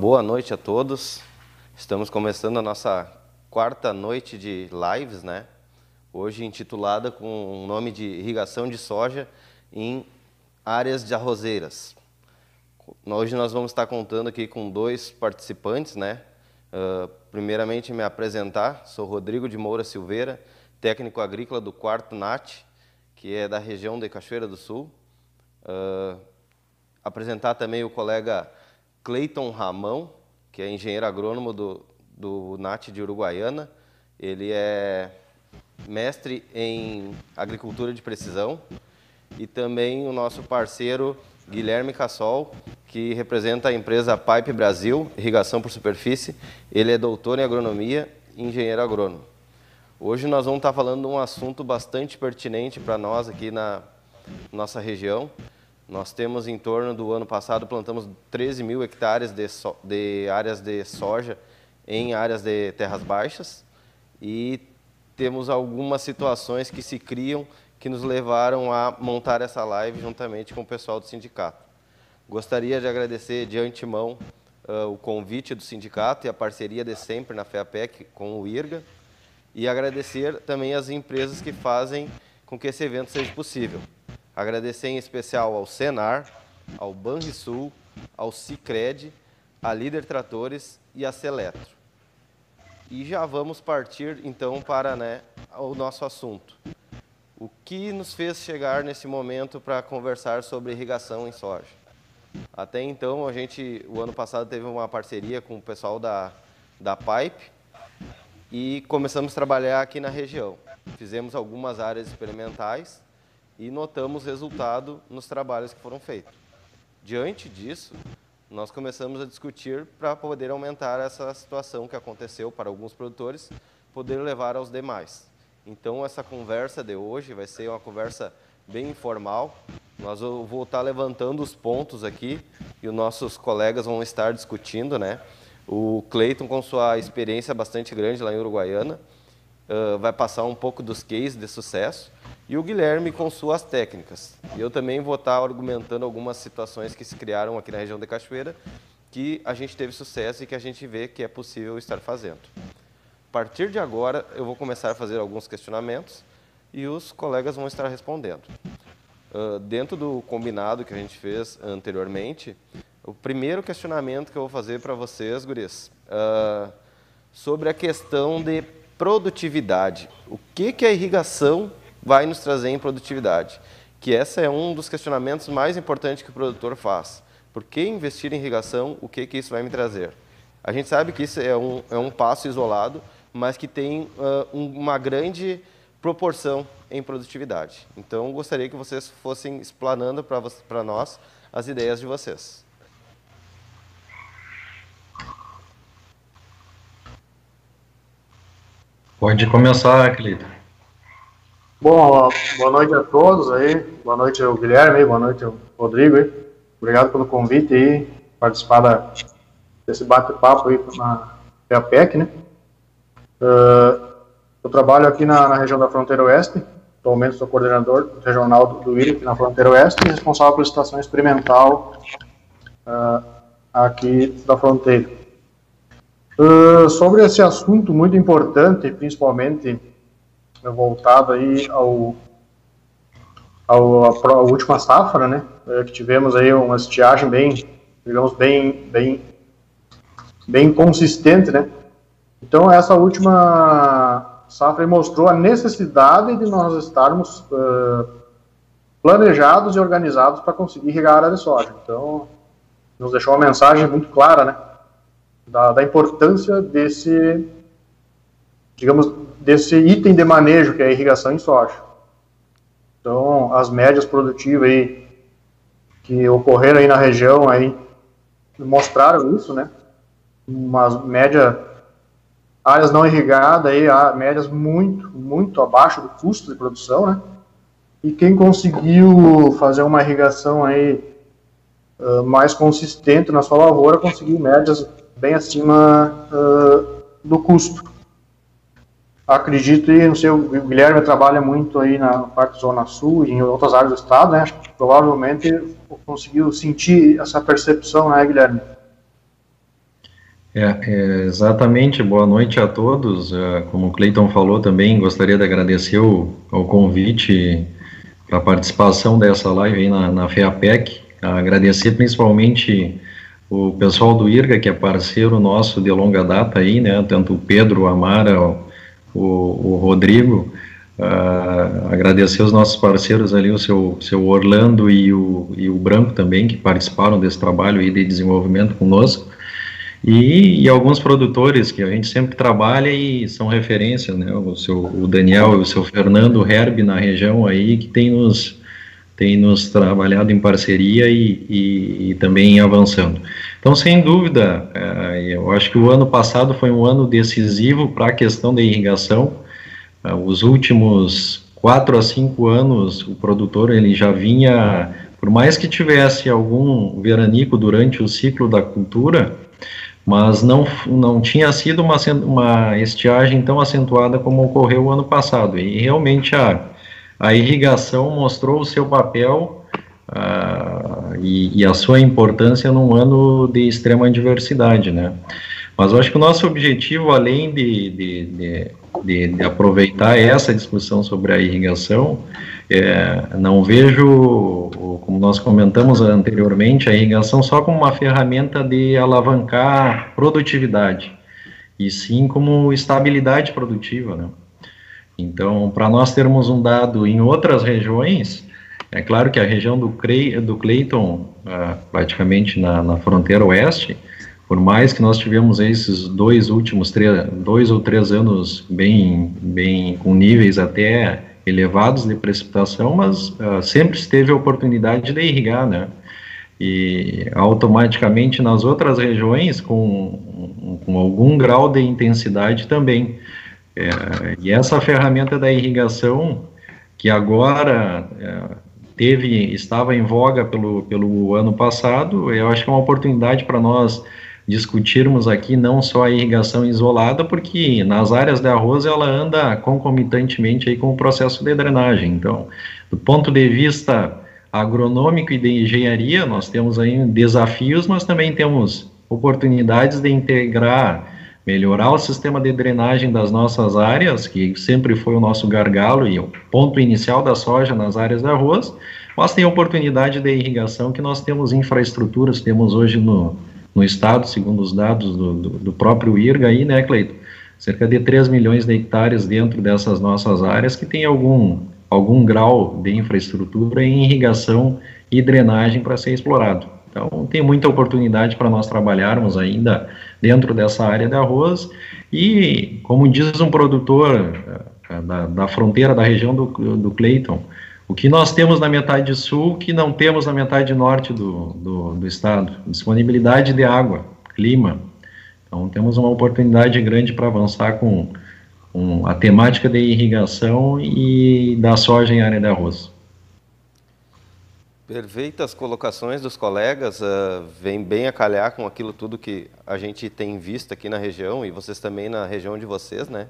Boa noite a todos. Estamos começando a nossa quarta noite de lives, né? Hoje intitulada com o nome de Irrigação de Soja em Áreas de Arrozeiras. Hoje nós vamos estar contando aqui com dois participantes, né? Uh, primeiramente me apresentar, sou Rodrigo de Moura Silveira, técnico agrícola do quarto NAT, que é da região de Cachoeira do Sul. Uh, apresentar também o colega Cleiton Ramão, que é engenheiro agrônomo do, do NAT de Uruguaiana. Ele é mestre em agricultura de precisão. E também o nosso parceiro Guilherme Cassol, que representa a empresa Pipe Brasil, irrigação por superfície. Ele é doutor em agronomia e engenheiro agrônomo. Hoje nós vamos estar falando de um assunto bastante pertinente para nós aqui na nossa região. Nós temos em torno do ano passado, plantamos 13 mil hectares de, so, de áreas de soja em áreas de terras baixas e temos algumas situações que se criam que nos levaram a montar essa live juntamente com o pessoal do sindicato. Gostaria de agradecer de antemão uh, o convite do sindicato e a parceria de sempre na FEAPEC com o IRGA e agradecer também as empresas que fazem com que esse evento seja possível. Agradecer em especial ao Senar, ao Banrisul, ao Cicred, à Líder Tratores e à Seletro. E já vamos partir então para né, o nosso assunto. O que nos fez chegar nesse momento para conversar sobre irrigação em soja? Até então, a gente, o ano passado, teve uma parceria com o pessoal da, da Pipe, e começamos a trabalhar aqui na região. Fizemos algumas áreas experimentais e notamos resultado nos trabalhos que foram feitos. Diante disso, nós começamos a discutir para poder aumentar essa situação que aconteceu para alguns produtores, poder levar aos demais. Então, essa conversa de hoje vai ser uma conversa bem informal. Nós vou estar levantando os pontos aqui e os nossos colegas vão estar discutindo, né? O Cleiton, com sua experiência bastante grande lá em Uruguaiana, uh, vai passar um pouco dos cases de sucesso. E o Guilherme com suas técnicas. E eu também vou estar argumentando algumas situações que se criaram aqui na região de Cachoeira, que a gente teve sucesso e que a gente vê que é possível estar fazendo. A partir de agora, eu vou começar a fazer alguns questionamentos e os colegas vão estar respondendo. Uh, dentro do combinado que a gente fez anteriormente, o primeiro questionamento que eu vou fazer para vocês, guris, uh, sobre a questão de produtividade. O que, que a irrigação vai nos trazer em produtividade? Que esse é um dos questionamentos mais importantes que o produtor faz. Por que investir em irrigação? O que, que isso vai me trazer? A gente sabe que isso é um, é um passo isolado, mas que tem uh, uma grande proporção em produtividade. Então, gostaria que vocês fossem explanando para nós as ideias de vocês. Pode começar, Cleiton. Bom, boa noite a todos aí. Boa noite ao Guilherme, boa noite ao Rodrigo aí. Obrigado pelo convite aí, participar da, desse bate-papo aí na PAPEC, né? Uh, eu trabalho aqui na, na, região da fronteira oeste, atualmente sou coordenador regional do, do na fronteira oeste e responsável pela estação experimental uh, aqui da fronteira. Uh, sobre esse assunto muito importante, principalmente voltado aí ao, ao a última safra, né, é, que tivemos aí uma estiagem bem, digamos bem, bem, bem consistente, né. Então essa última safra mostrou a necessidade de nós estarmos uh, planejados e organizados para conseguir irrigar a área de soja. Então nos deixou uma mensagem muito clara, né da, da importância desse, digamos, desse item de manejo que é a irrigação em soja. Então, as médias produtivas aí que ocorreram aí na região aí mostraram isso, né? Uma média áreas não irrigadas aí, médias muito, muito abaixo do custo de produção, né? E quem conseguiu fazer uma irrigação aí uh, mais consistente na sua lavoura conseguiu médias bem acima uh, do custo. Acredito, e não sei, o Guilherme trabalha muito aí na parte da Zona Sul e em outras áreas do estado, né? Acho que provavelmente conseguiu sentir essa percepção, né, Guilherme? É, é, exatamente, boa noite a todos. É, como o Cleiton falou também, gostaria de agradecer o, o convite para a participação dessa live aí na, na FEAPEC. Agradecer principalmente o pessoal do IRGA, que é parceiro nosso de longa data aí, né? Tanto o Pedro, o Amara, o, o Rodrigo. Uh, agradecer os nossos parceiros ali, o seu, seu Orlando e o, e o Branco também, que participaram desse trabalho aí de desenvolvimento conosco. E, e, alguns produtores que a gente sempre trabalha e são referências, né? O, seu, o Daniel e o seu Fernando Herb na região aí, que tem nos, tem nos trabalhado em parceria e, e, e também avançando. Então, sem dúvida, é, eu acho que o ano passado foi um ano decisivo para a questão da irrigação. É, os últimos quatro a cinco anos, o produtor ele já vinha, por mais que tivesse algum veranico durante o ciclo da cultura, mas não, não tinha sido uma, uma estiagem tão acentuada como ocorreu o ano passado. E realmente a, a irrigação mostrou o seu papel uh, e, e, a sua importância num ano de extrema adversidade, né? Mas eu acho que o nosso objetivo, além de, de, de, de, de aproveitar essa discussão sobre a irrigação, é, não vejo, como nós comentamos anteriormente, a irrigação só como uma ferramenta de alavancar produtividade, e sim como estabilidade produtiva. Né? Então, para nós termos um dado em outras regiões, é claro que a região do, Cle do Clayton, ah, praticamente na, na, fronteira oeste, por mais que nós tivemos esses dois últimos três, dois ou três anos bem, bem com níveis até elevados de precipitação, mas uh, sempre esteve a oportunidade de irrigar, né? E automaticamente nas outras regiões com, com algum grau de intensidade também. É, e essa ferramenta da irrigação, que agora é, teve, estava em voga pelo, pelo ano passado, eu acho que é uma oportunidade para nós discutirmos aqui não só a irrigação isolada, porque nas áreas de arroz ela anda concomitantemente aí com o processo de drenagem. Então, do ponto de vista agronômico e de engenharia, nós temos aí desafios, mas também temos oportunidades de integrar, melhorar o sistema de drenagem das nossas áreas, que sempre foi o nosso gargalo e o ponto inicial da soja nas áreas de arroz, mas tem oportunidade de irrigação que nós temos infraestruturas, temos hoje no, no estado, segundo os dados do, do, do próprio IRGA aí, né, Cleito? Cerca de 3 milhões de hectares dentro dessas nossas áreas que tem algum, algum grau de infraestrutura em irrigação e drenagem para ser explorado. Então, tem muita oportunidade para nós trabalharmos ainda dentro dessa área de arroz e, como diz um produtor eh, da, da fronteira da região do, do Clayton, o que nós temos na metade sul que não temos na metade norte do, do, do estado? Disponibilidade de água, clima. Então, temos uma oportunidade grande para avançar com, com a temática de irrigação e da soja em área de arroz. Perfeitas colocações dos colegas, uh, vem bem a calhar com aquilo tudo que a gente tem visto aqui na região e vocês também na região de vocês, né?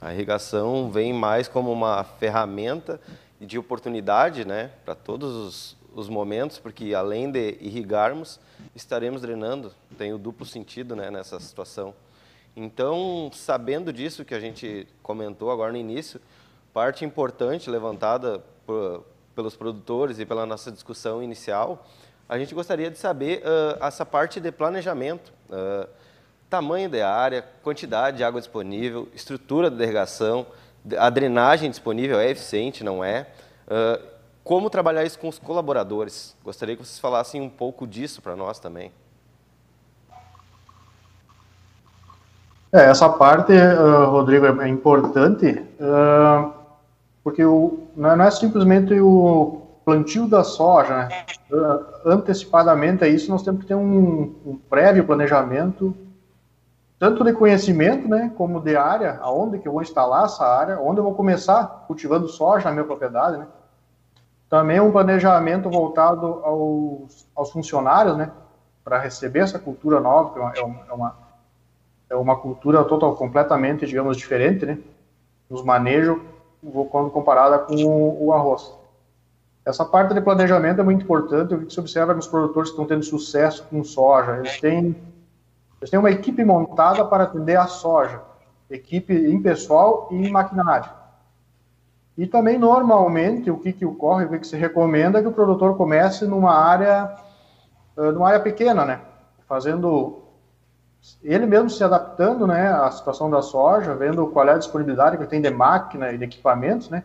A irrigação vem mais como uma ferramenta de oportunidade né, para todos os, os, momentos, porque além de irrigarmos, estaremos drenando. Tem o duplo sentido né, nessa situação. Então, sabendo disso que a gente comentou agora no início, parte importante levantada por, pelos produtores e pela nossa discussão inicial, a gente gostaria de saber uh, essa parte de planejamento. Uh, tamanho da área, quantidade de água disponível, estrutura da irrigação, a drenagem disponível é eficiente, não é? Uh, como trabalhar isso com os colaboradores? Gostaria que vocês falassem um pouco disso para nós também. É, essa parte, Rodrigo, é importante, uh, porque o, não é simplesmente o plantio da soja, né? antecipadamente a isso, nós temos que ter um, um prévio planejamento tanto de conhecimento, né, como de área, aonde que eu vou instalar essa área, onde eu vou começar cultivando soja na minha propriedade, né. Também um planejamento voltado aos, aos funcionários, né, para receber essa cultura nova, que é uma, é uma, é uma cultura total, completamente, digamos, diferente, né, nos manejos, quando comparada com o, arroz. Essa parte de planejamento é muito importante, o que se observa nos produtores que estão tendo sucesso com soja, eles têm Eles têm uma equipe montada para atender a soja, equipe em pessoal e em maquinário. E também, normalmente, o que, que ocorre, o que, se recomenda é que o produtor comece numa área, eh, numa área pequena, né? Fazendo ele mesmo se adaptando né, à situação da soja, vendo qual é a disponibilidade que tem de máquina e de equipamentos, né,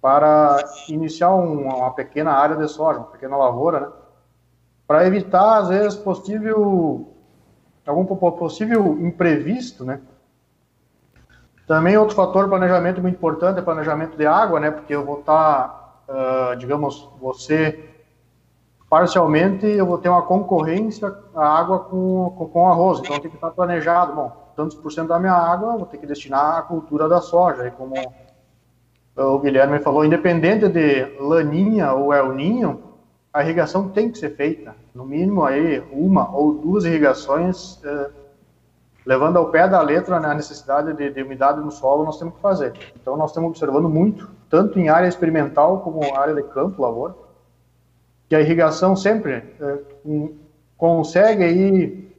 para iniciar um, uma pequena área de soja, uma pequena lavoura, né, para evitar, às vezes, possível, algum possível imprevisto, né. Também outro fator planejamento muito importante é planejamento de água, né, porque eu vou estar, tá, uh, digamos, você parcialmente eu vou ter uma concorrência a água com, com, com arroz, então tem que estar planejado, bom, tantos por cento da minha água eu vou ter que destinar à cultura da soja, e como o Guilherme falou, independente de laninha ou El Ninho, a irrigação tem que ser feita, no mínimo aí uma ou duas irrigações, eh, levando ao pé da letra né, a necessidade de, de, umidade no solo, nós temos que fazer. Então nós estamos observando muito, tanto em área experimental como área de campo, lavoura, que a irrigação sempre é, consegue aí,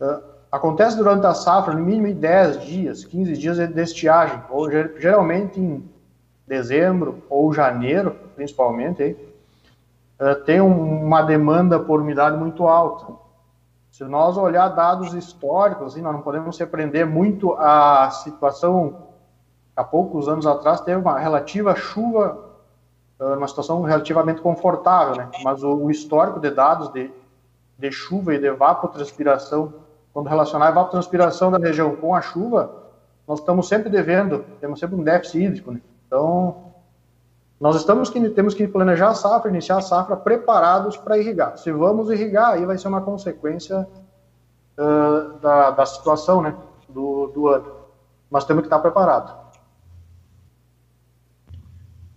é, acontece durante a safra, no mínimo em 10 dias, 15 dias de estiagem, ou geralmente em dezembro ou janeiro, principalmente, aí, é, tem uma demanda por umidade muito alta. Se nós olhar dados históricos, assim, nós não podemos se prender muito à situação, há poucos anos atrás, teve uma relativa chuva numa situação relativamente confortável, né? Mas o, o histórico de dados de, de chuva e de evapotranspiração, quando relacionar a evapotranspiração da região com a chuva, nós estamos sempre devendo, temos sempre um déficit hídrico, né? Então, nós estamos que temos que planejar a safra, iniciar a safra preparados para irrigar. Se vamos irrigar, aí vai ser uma consequência uh, da, da situação, né, do, do ano. Mas temos que estar preparados.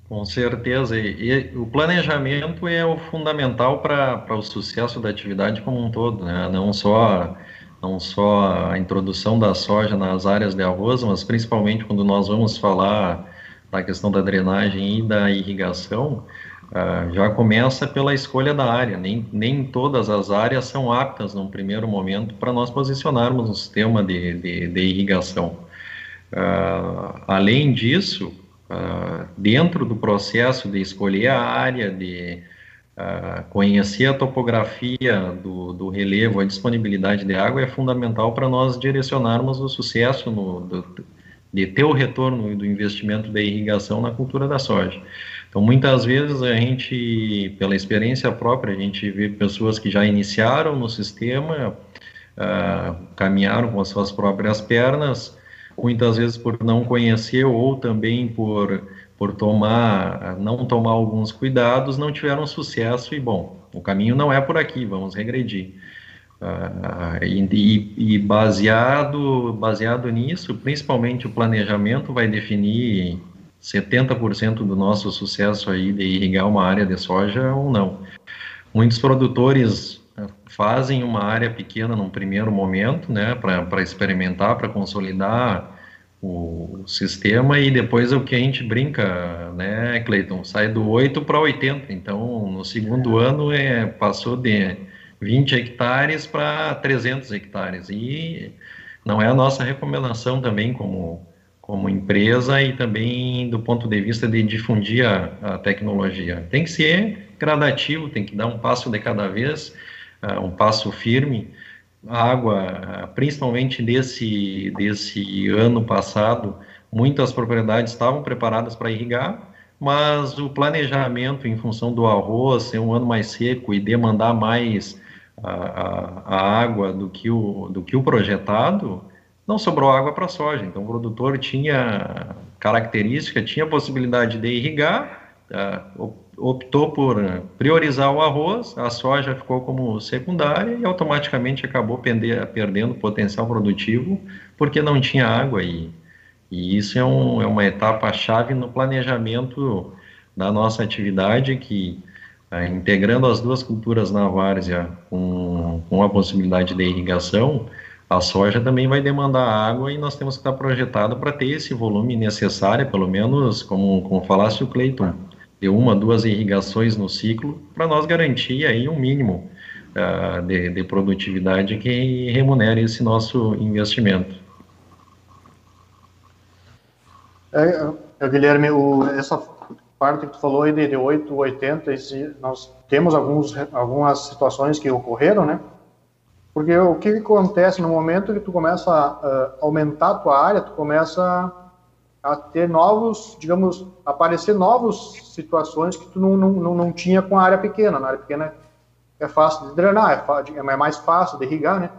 Com certeza, e, e, o planejamento é o fundamental para o sucesso da atividade como um todo, né? não, só, não só a introdução da soja nas áreas de arroz, mas principalmente quando nós vamos falar da questão da drenagem e da irrigação, uh, já começa pela escolha da área, nem, nem todas as áreas são aptas num primeiro momento para nós posicionarmos um sistema de, de, de irrigação. Uh, além disso, uh, dentro do processo de escolher a área, de uh, conhecer a topografia do, do, relevo, a disponibilidade de água é fundamental para nós direcionarmos o sucesso no, do, de ter o retorno do investimento da irrigação na cultura da soja. Então, muitas vezes a gente, pela experiência própria, a gente vê pessoas que já iniciaram no sistema, uh, caminharam com as suas próprias pernas, muitas vezes por não conhecer ou também por, por tomar, não tomar alguns cuidados, não tiveram sucesso e, bom, o caminho não é por aqui, vamos regredir. Uh, e, e, baseado, baseado nisso, principalmente o planejamento vai definir 70% do nosso sucesso aí de irrigar uma área de soja ou não. Muitos produtores fazem uma área pequena num primeiro momento, né, para experimentar, para consolidar o sistema e depois é o que a gente brinca, né, Cleiton, sai do 8 para 80, então no segundo ano é, passou de 20 hectares para 300 hectares. E não é a nossa recomendação também como, como empresa e também do ponto de vista de difundir a, a tecnologia. Tem que ser gradativo, tem que dar um passo de cada vez, uh, um passo firme. A água, principalmente desse, desse ano passado, muitas propriedades estavam preparadas para irrigar, mas o planejamento em função do arroz ser um ano mais seco e demandar mais a, a, a água do que, o, do que o projetado, não sobrou água para soja. Então, o produtor tinha característica, tinha possibilidade de irrigar, uh, optou por eh, priorizar o arroz, a soja ficou como secundária e automaticamente acabou pender, perdendo potencial produtivo porque não tinha água e, e isso é, um, é uma etapa chave no planejamento da nossa atividade que é, integrando as duas culturas na várzea com, com a possibilidade de irrigação, a soja também vai demandar água e nós temos que estar projetado para ter esse volume necessário, pelo menos, como, como falasse o Cleiton, de uma, duas irrigações no ciclo, para nós garantir aí um mínimo uh, de, de, produtividade que remunere esse nosso investimento. É, é, Guilherme, o, essa parte que tu falou aí de, de 8, 80, esse, nós temos alguns, algumas situações que ocorreram, né? Porque o que acontece no momento que tu começa a aumentar a tua área, tu começa a ter novos, digamos, aparecer novas situações que tu não, não, não tinha com a área pequena. Na área pequena é fácil de drenar, é, é mais fácil de irrigar, né?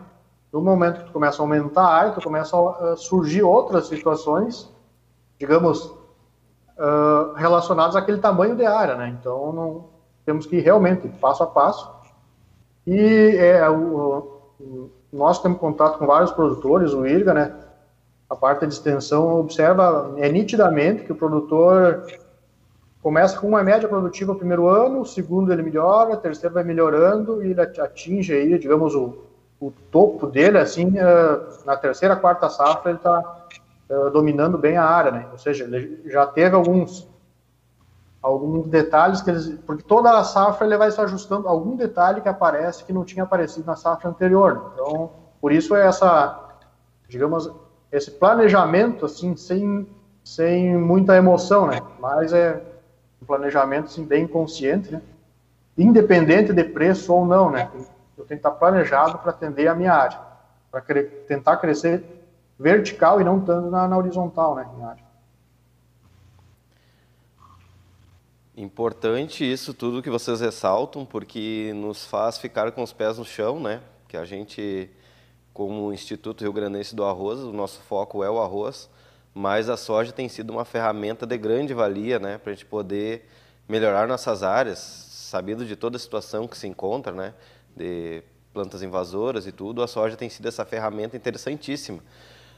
No momento que tu começa a aumentar a área, tu começa a surgir outras situações, digamos, uh, relacionadas àquele tamanho de área, né? Então, não, temos que ir realmente passo a passo. E é, o, nós temos contato com vários produtores, o IRGA, né? A parte de extensão observa é nitidamente que o produtor começa com uma média produtiva no primeiro ano, o segundo ele melhora, o terceiro vai melhorando e ele atinge aí, digamos, o, o topo dele, assim, eh, na terceira, quarta safra ele está eh, dominando bem a área, né? Ou seja, ele já teve alguns alguns detalhes que eles, porque toda a safra ele vai se ajustando algum detalhe que aparece que não tinha aparecido na safra anterior. Então, por isso é essa, digamos, esse planejamento assim sem sem muita emoção, né? Mas é um planejamento assim bem consciente, né? Independente de preço ou não, né? Eu tenho que estar planejado para atender a minha área, para tentar crescer vertical e não tanto na, na horizontal, né? Minha área. Importante isso tudo que vocês ressaltam, porque nos faz ficar com os pés no chão, né? Que a gente, como Instituto Rio Grandense do Arroz, o nosso foco é o arroz, mas a soja tem sido uma ferramenta de grande valia, né? Para a gente poder melhorar nossas áreas, sabendo de toda a situação que se encontra, né? De plantas invasoras e tudo, a soja tem sido essa ferramenta interessantíssima.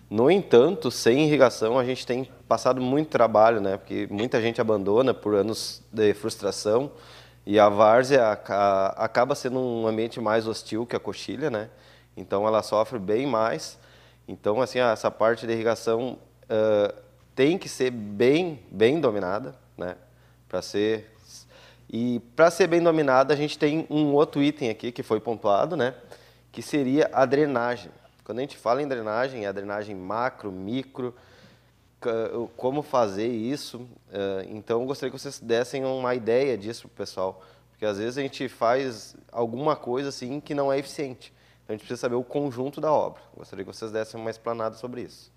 No entanto, sem irrigação, a gente tem passado muito trabalho, né? Porque muita gente abandona por anos de frustração e a várzea acaba sendo um ambiente mais hostil que a coxilha, né? Então ela sofre bem mais. Então, assim, essa parte de irrigação uh, tem que ser bem, bem dominada, né? Para ser e para ser bem dominada, a gente tem um outro item aqui que foi pontuado, né? Que seria a drenagem. Quando a gente fala em drenagem, é a drenagem macro, micro, como fazer isso. Então, gostaria que vocês dessem uma ideia disso para o pessoal, porque às vezes a gente faz alguma coisa assim que não é eficiente. Então, a gente precisa saber o conjunto da obra. Gostaria que vocês dessem uma explanada sobre isso.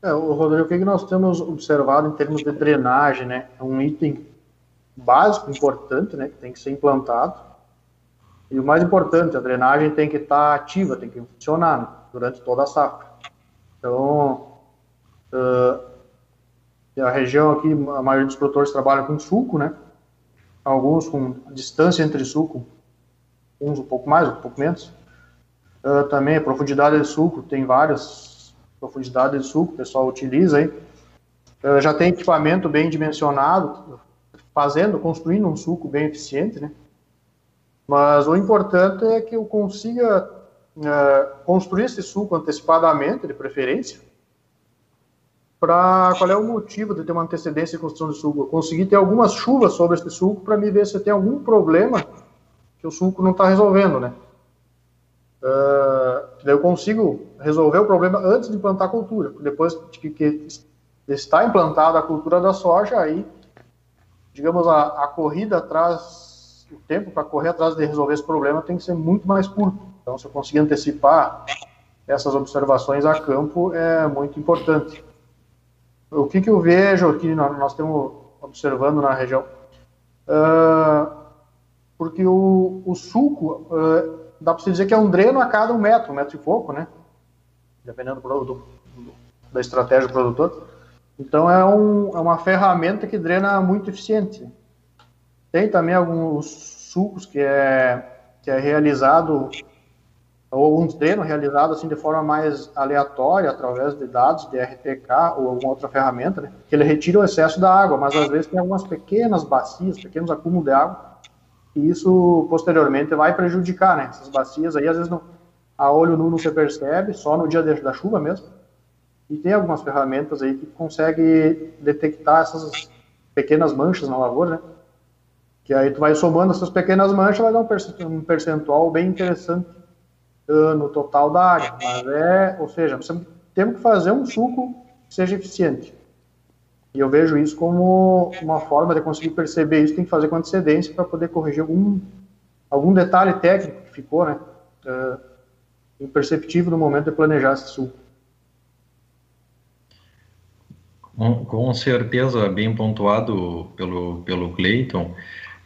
É, Rodrigo, o que nós temos observado em termos de drenagem, né? É um item básico, importante, né? Que tem que ser implantado. E o mais importante, a drenagem tem que estar ativa, tem que funcionar né, durante toda a safra. Então, uh, a região aqui, a maioria dos produtores trabalha com suco, né? Alguns com distância entre suco, uns um pouco mais, um pouco menos. Uh, também a profundidade de suco, tem várias profundidades de suco, o pessoal utiliza aí. Uh, já tem equipamento bem dimensionado, fazendo, construindo um suco bem eficiente, né? Mas o importante é que eu consiga é, construir esse suco antecipadamente, de preferência, para qual é o motivo de ter uma antecedência de construção de suco. Eu consegui ter algumas chuvas sobre esse suco para me ver se tem algum problema que o suco não está resolvendo, né? Uh, eu consigo resolver o problema antes de implantar a cultura. Depois que, que está implantada a cultura da soja, aí, digamos, a, a corrida atrás o tempo para correr atrás de resolver esse problema tem que ser muito mais curto. Então, se eu conseguir antecipar essas observações a campo, é muito importante. O que, que eu vejo aqui, nós estamos observando na região, uh, porque o, o sulco, uh, dá para se dizer que é um dreno a cada um metro, um metro e pouco, né? Dependendo do, do, da estratégia do produtor. Então, é, um, é uma ferramenta que drena muito eficiente. Tem também alguns sucos que é, que é realizado, ou alguns treinos realizados assim de forma mais aleatória, através de dados de RTK ou alguma outra ferramenta, né, que ele retira o excesso da água, mas às vezes tem algumas pequenas bacias, pequenos acúmulos de água, e isso posteriormente vai prejudicar, né? Essas bacias aí, às vezes, não, a olho nu não se percebe, só no dia da chuva mesmo. E tem algumas ferramentas aí que conseguem detectar essas pequenas manchas na lavoura, né? Que aí tu vai somando essas pequenas manchas, vai dar um percentual bem interessante no total da área. Mas é, ou seja, temos que fazer um suco que seja eficiente. E eu vejo isso como uma forma de conseguir perceber isso, tem que fazer com antecedência para poder corrigir algum, algum detalhe técnico que ficou, né? Uh, imperceptível no momento de planejar esse suco. Com, com certeza, bem pontuado pelo, pelo Cleiton.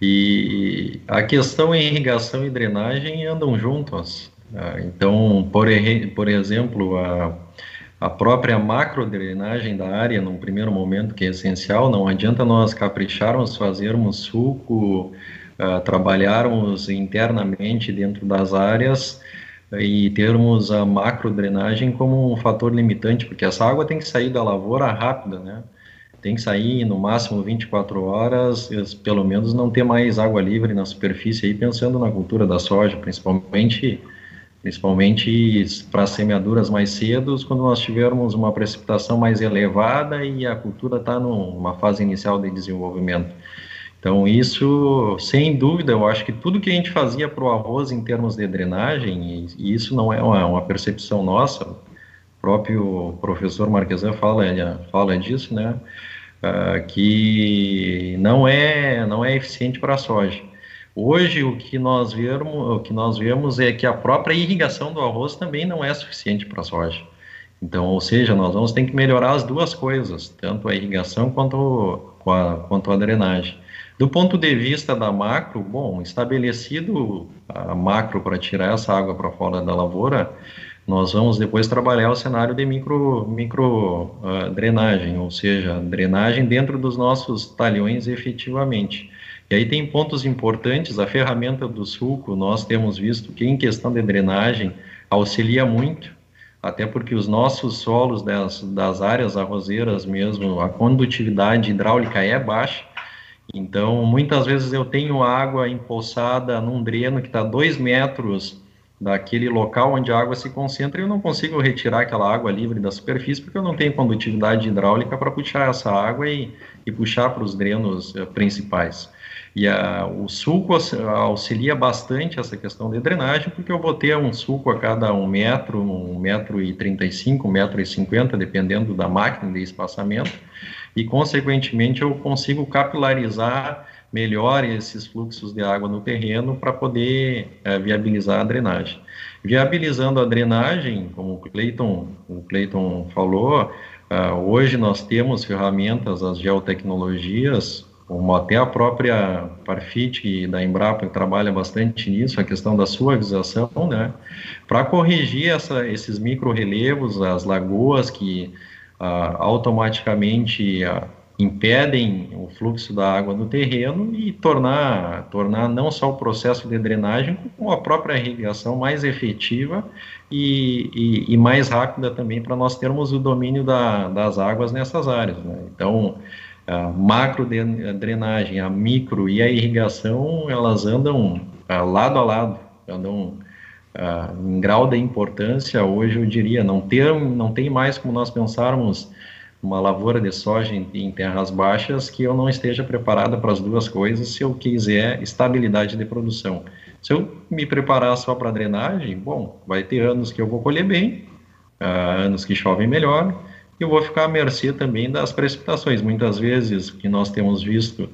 E a questão em irrigação e drenagem andam juntas. Ah, então, por, por exemplo, a, a própria macro drenagem da área, num primeiro momento, que é essencial, não adianta nós capricharmos, fazermos suco, uh, trabalharmos internamente dentro das áreas e termos a macro drenagem como um fator limitante, porque essa água tem que sair da lavoura rápida, né? Tem que sair no máximo 24 horas, pelo menos não ter mais água livre na superfície aí, pensando na cultura da soja, principalmente principalmente para semeaduras mais cedo, quando nós tivermos uma precipitação mais elevada e a cultura está numa fase inicial de desenvolvimento. Então, isso, sem dúvida, eu acho que tudo que a gente fazia para o arroz em termos de drenagem, e isso não é uma, uma percepção nossa, o próprio professor Marquesan fala, fala disso, né, uh, que não é, não é eficiente para a soja. Hoje o que nós vemos, o que nós vemos é que a própria irrigação do arroz também não é suficiente para a soja. Então, ou seja, nós vamos ter que melhorar as duas coisas, tanto a irrigação quanto a, quanto a drenagem. Do ponto de vista da macro, bom, estabelecido a macro para tirar essa água para fora da lavoura, nós vamos depois trabalhar o cenário de micro, micro uh, drenagem, ou seja, drenagem dentro dos nossos talhões efetivamente. E aí tem pontos importantes, a ferramenta do sulco, nós temos visto que em questão de drenagem auxilia muito, até porque os nossos solos das, das áreas arrozeiras mesmo, a condutividade hidráulica é baixa, então muitas vezes eu tenho água empoçada num dreno que está dois metros daquele local onde a água se concentra e eu não consigo retirar aquela água livre da superfície porque eu não tenho condutividade hidráulica para puxar essa água e, e puxar para os drenos uh, principais. E a, o sulco auxilia bastante essa questão de drenagem, porque eu vou ter um sulco a cada um metro, um metro e trinta e cinco, um metro e cinquenta, dependendo da máquina de espaçamento, e consequentemente eu consigo capilarizar melhor esses fluxos de água no terreno para poder é, viabilizar a drenagem. Viabilizando a drenagem, como o Clayton, o Clayton falou, uh, hoje nós temos ferramentas, as geotecnologias, como até a própria Parfit da Embrapa trabalha bastante nisso, a questão da suavização, né, para corrigir essa, esses micro-relevos, as lagoas que ah, automaticamente ah, impedem o fluxo da água no terreno e tornar, tornar não só o processo de drenagem, como a própria irrigação mais efetiva e, e, e mais rápida também para nós termos o domínio da, das águas nessas áreas. Né? Então, a macro drenagem, a micro e a irrigação, elas andam uh, lado a lado, andam uh, em grau de importância, hoje eu diria, não, ter, não tem mais como nós pensarmos uma lavoura de soja em, em terras baixas que eu não esteja preparada para as duas coisas se eu quiser estabilidade de produção. Se eu me preparar só para drenagem, bom, vai ter anos que eu vou colher bem, uh, anos que chovem melhor, eu vou ficar à mercê também das precipitações. Muitas vezes o que nós temos visto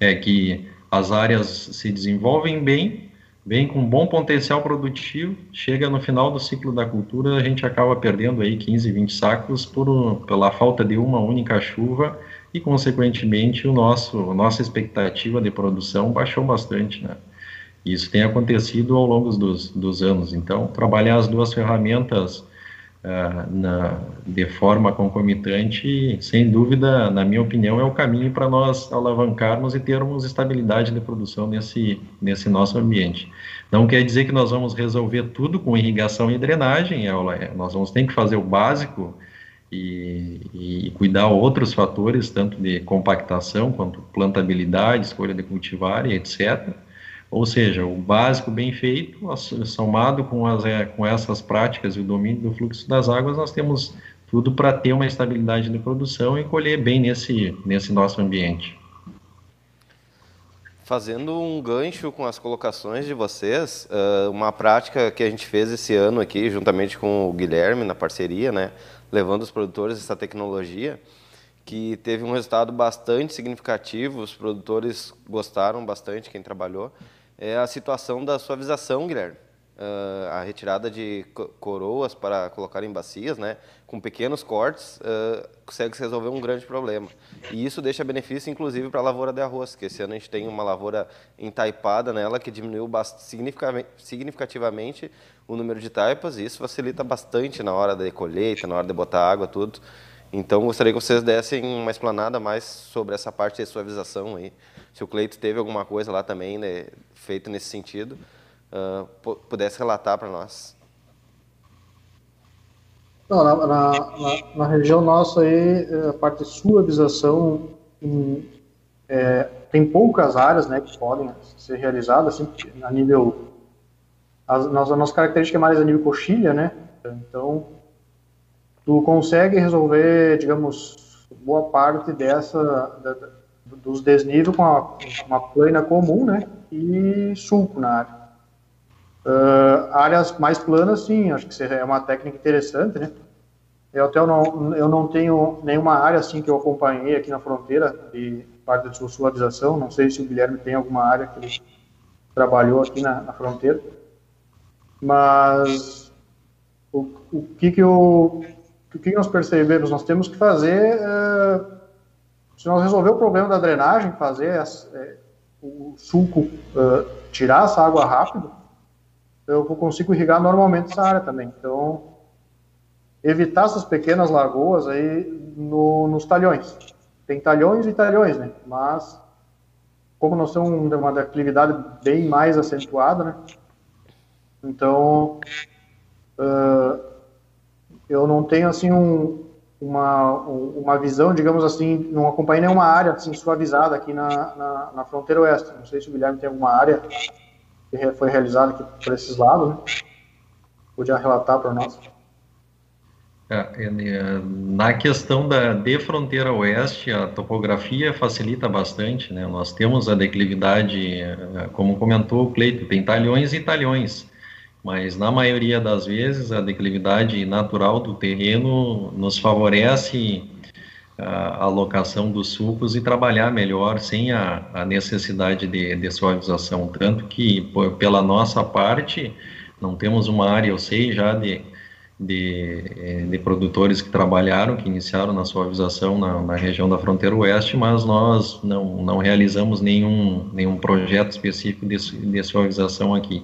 é que as áreas se desenvolvem bem, vem com bom potencial produtivo, chega no final do ciclo da cultura, a gente acaba perdendo aí 15, 20 sacos por, pela falta de uma única chuva e, consequentemente, o nosso, a nossa expectativa de produção baixou bastante, né? Isso tem acontecido ao longo dos, dos anos. Então, trabalhar as duas ferramentas uh, na, de forma concomitante, sem dúvida, na minha opinião, é o caminho para nós alavancarmos e termos estabilidade de produção nesse, nesse nosso ambiente. Não quer dizer que nós vamos resolver tudo com irrigação e drenagem, é, nós vamos ter que fazer o básico e, e, cuidar outros fatores, tanto de compactação quanto plantabilidade, escolha de cultivar e etc. Ou seja, o básico bem feito, somado com, as, é, com essas práticas e o domínio do fluxo das águas, nós temos tudo para ter uma estabilidade de produção e colher bem nesse, nesse nosso ambiente. Fazendo um gancho com as colocações de vocês, uma prática que a gente fez esse ano aqui, juntamente com o Guilherme, na parceria, né, levando os produtores essa tecnologia, que teve um resultado bastante significativo, os produtores gostaram bastante, quem trabalhou, é a situação da suavização, Guilherme. Uh, a retirada de coroas para colocar em bacias, né, com pequenos cortes, uh, consegue resolver um grande problema. E isso deixa benefício, inclusive, para a lavoura de arroz, que esse ano a gente tem uma lavoura entaipada nela que diminuiu significativamente o número de taipas, e isso facilita bastante na hora da colheita, na hora de botar água, tudo. Então, gostaria que vocês dessem uma explanada mais sobre essa parte de suavização aí. Se o Cleito teve alguma coisa lá também né, feito nesse sentido, uh, pudesse relatar para nós. Não, na, na, na, na, região nossa aí, a parte de suavização em, é, tem poucas áreas né, que podem ser realizadas assim, a nível a a nossa característica é mais a nível coxilha, né? Então, tu consegue resolver, digamos, boa parte dessa da, dos desníveis com a, uma plana comum, né? E sulco na área. Uh, áreas mais planas, sim, acho que é uma técnica interessante, né? Eu até não, eu não tenho nenhuma área assim que eu acompanhei aqui na fronteira de parte de suavização. Não sei se o Guilherme tem alguma área que ele trabalhou aqui na, na fronteira. Mas o, o que que eu, o que nós percebemos? Nós temos que fazer, é, se nós resolver o problema da drenagem, fazer é, o sulco é, tirar essa água rápido, eu consigo irrigar normalmente essa área também. Então, evitar essas pequenas lagoas aí no, nos talhões. Tem talhões e talhões, né? Mas, como nós temos uma declividade bem mais acentuada, né? Então, uh, eu não tenho assim um, uma, uma visão, digamos assim, não acompanhei nenhuma área assim, suavizada aqui na, na, na, fronteira oeste. Não sei se o Guilherme tem alguma área que foi realizada aqui por esses lados, né? Podia relatar para nós. É, é, na questão da de fronteira oeste, a topografia facilita bastante, né? Nós temos a declividade, é, como comentou o Cleito, tem talhões e talhões mas na maioria das vezes a declividade natural do terreno nos favorece a alocação dos sulcos e trabalhar melhor sem a, a necessidade de, de, suavização. Tanto que, por, pela nossa parte, não temos uma área, eu sei já de, de, eh, de produtores que trabalharam, que iniciaram na suavização na, na, região da fronteira oeste, mas nós não, não realizamos nenhum, nenhum projeto específico de, de suavização aqui.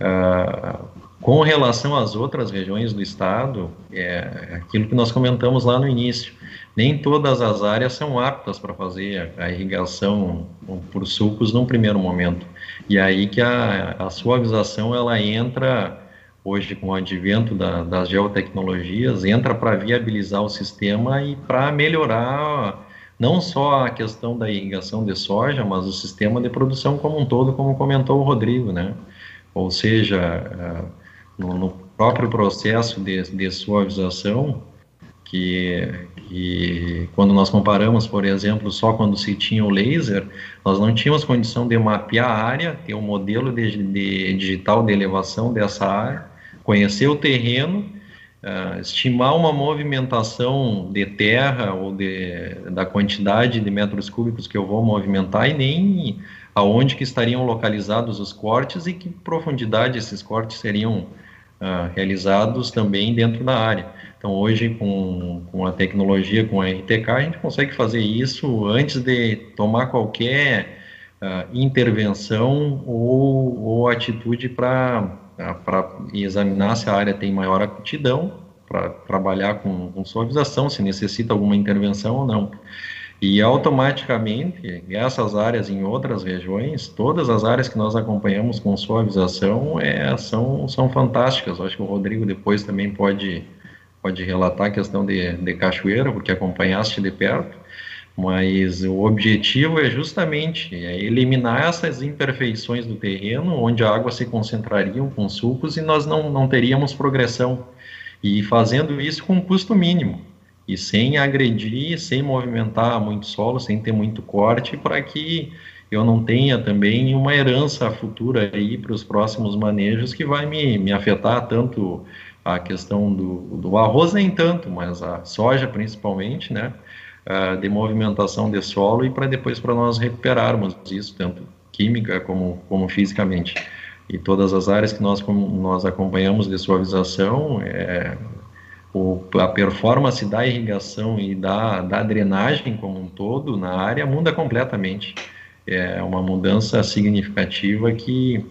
Uh, com relação às outras regiões do estado, é aquilo que nós comentamos lá no início. Nem todas as áreas são aptas para fazer a irrigação por sulcos num primeiro momento. E aí que a, a suavização ela entra hoje com o advento da, das geotecnologias, entra para viabilizar o sistema e para melhorar não só a questão da irrigação de soja, mas o sistema de produção como um todo, como comentou o Rodrigo, né? Ou seja, ah, no, no próprio processo de, de suavização, que, que, quando nós comparamos, por exemplo, só quando se tinha o laser, nós não tínhamos condição de mapear a área, ter um modelo de, de digital de elevação dessa área, conhecer o terreno, uh, estimar uma movimentação de terra ou de, da quantidade de metros cúbicos que eu vou movimentar e nem aonde que estariam localizados os cortes e que profundidade esses cortes seriam uh, realizados também dentro da área. Então, hoje, com, com a tecnologia, com a RTK, a gente consegue fazer isso antes de tomar qualquer uh, intervenção ou, ou atitude para uh, examinar se a área tem maior aptidão para trabalhar com, com suavização, se necessita alguma intervenção ou não. E automaticamente, essas áreas em outras regiões, todas as áreas que nós acompanhamos com suavização é, são, são fantásticas. acho que o Rodrigo depois também pode, pode relatar a questão de, de cachoeira, porque acompanhaste de perto. Mas o objetivo é justamente é eliminar essas imperfeições do terreno, onde a água se concentraria com sulcos e nós não, não teríamos progressão. E fazendo isso com um custo mínimo e sem agredir, sem movimentar muito solo, sem ter muito corte, para que eu não tenha também uma herança futura aí para os próximos manejos que vai me, me afetar tanto a questão do, do arroz nem tanto, mas a soja principalmente, né, uh, de movimentação de solo e para depois para nós recuperarmos isso, tanto química como, como fisicamente. E todas as áreas que nós, nós acompanhamos de suavização, é, o, a performance da irrigação e da, da drenagem como um todo na área muda completamente. É uma mudança significativa que,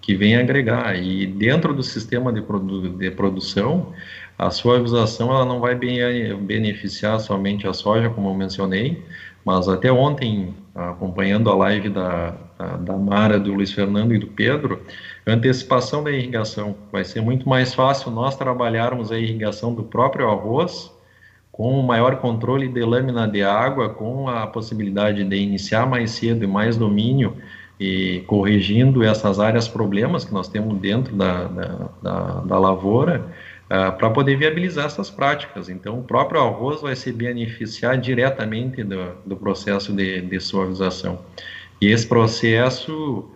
que vem agregar. E dentro do sistema de, produ de produção, a suavização ela não vai beneficiar somente a soja, como eu mencionei, mas até ontem, acompanhando a live da, da, da Mara, do Luiz Fernando e do Pedro, antecipação da irrigação. Vai ser muito mais fácil nós trabalharmos a irrigação do próprio arroz com um maior controle de lâmina de água, com a possibilidade de iniciar mais cedo e mais domínio e corrigindo essas áreas problemas que nós temos dentro da, da, da, da lavoura, uh, para poder viabilizar essas práticas. Então, o próprio arroz vai se beneficiar diretamente do, do processo de, de suavização. E esse processo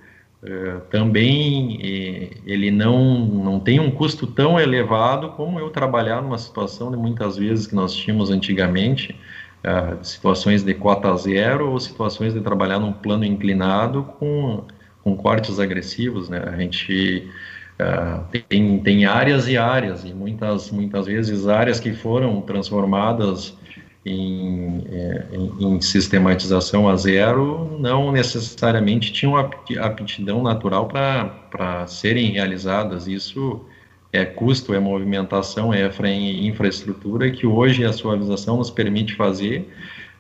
eh, também eh, ele não, não tem um custo tão elevado como eu trabalhar numa situação de muitas vezes que nós tínhamos antigamente, uh, situações de cota zero ou situações de trabalhar num plano inclinado com, com cortes agressivos, né? A gente uh, tem, tem áreas e áreas, e muitas, muitas vezes áreas que foram transformadas em, em, em, sistematização a zero não necessariamente tinham aptidão natural para serem realizadas. Isso é custo, é movimentação, é infraestrutura que hoje a suavização nos permite fazer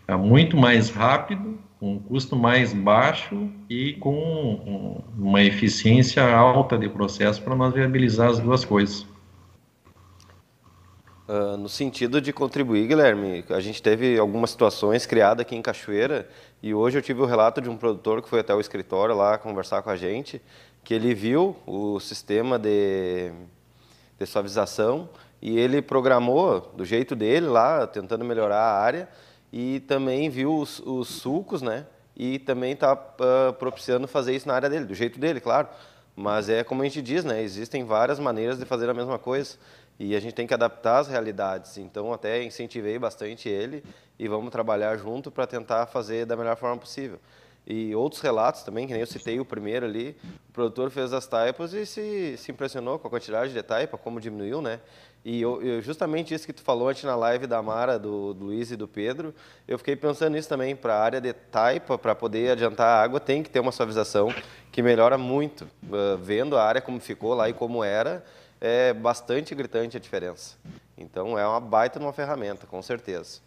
é, muito mais rápido, com um custo mais baixo e com uma eficiência alta de processo para nós viabilizar as duas coisas. Uh, no sentido de contribuir, Guilherme, a gente teve algumas situações criadas aqui em Cachoeira e hoje eu tive o relato de um produtor que foi até o escritório lá conversar com a gente, que ele viu o sistema de, de suavização e ele programou do jeito dele lá, tentando melhorar a área e também viu os, os sulcos, né? E também está uh, propiciando fazer isso na área dele, do jeito dele, claro. Mas é como a gente diz, né? Existem várias maneiras de fazer a mesma coisa e a gente tem que adaptar as realidades. Então, até incentivei bastante ele e vamos trabalhar junto para tentar fazer da melhor forma possível. E outros relatos também, que nem eu citei o primeiro ali, o produtor fez as taipas e se, se impressionou com a quantidade de taipa, como diminuiu, né? E eu, eu, justamente isso que tu falou antes na live da Mara, do, do Luiz e do Pedro, eu fiquei pensando nisso também, para a área de taipa, para poder adiantar a água, tem que ter uma suavização que melhora muito. Uh, vendo a área como ficou lá e como era, é bastante gritante a diferença. Então é uma baita uma ferramenta, com certeza.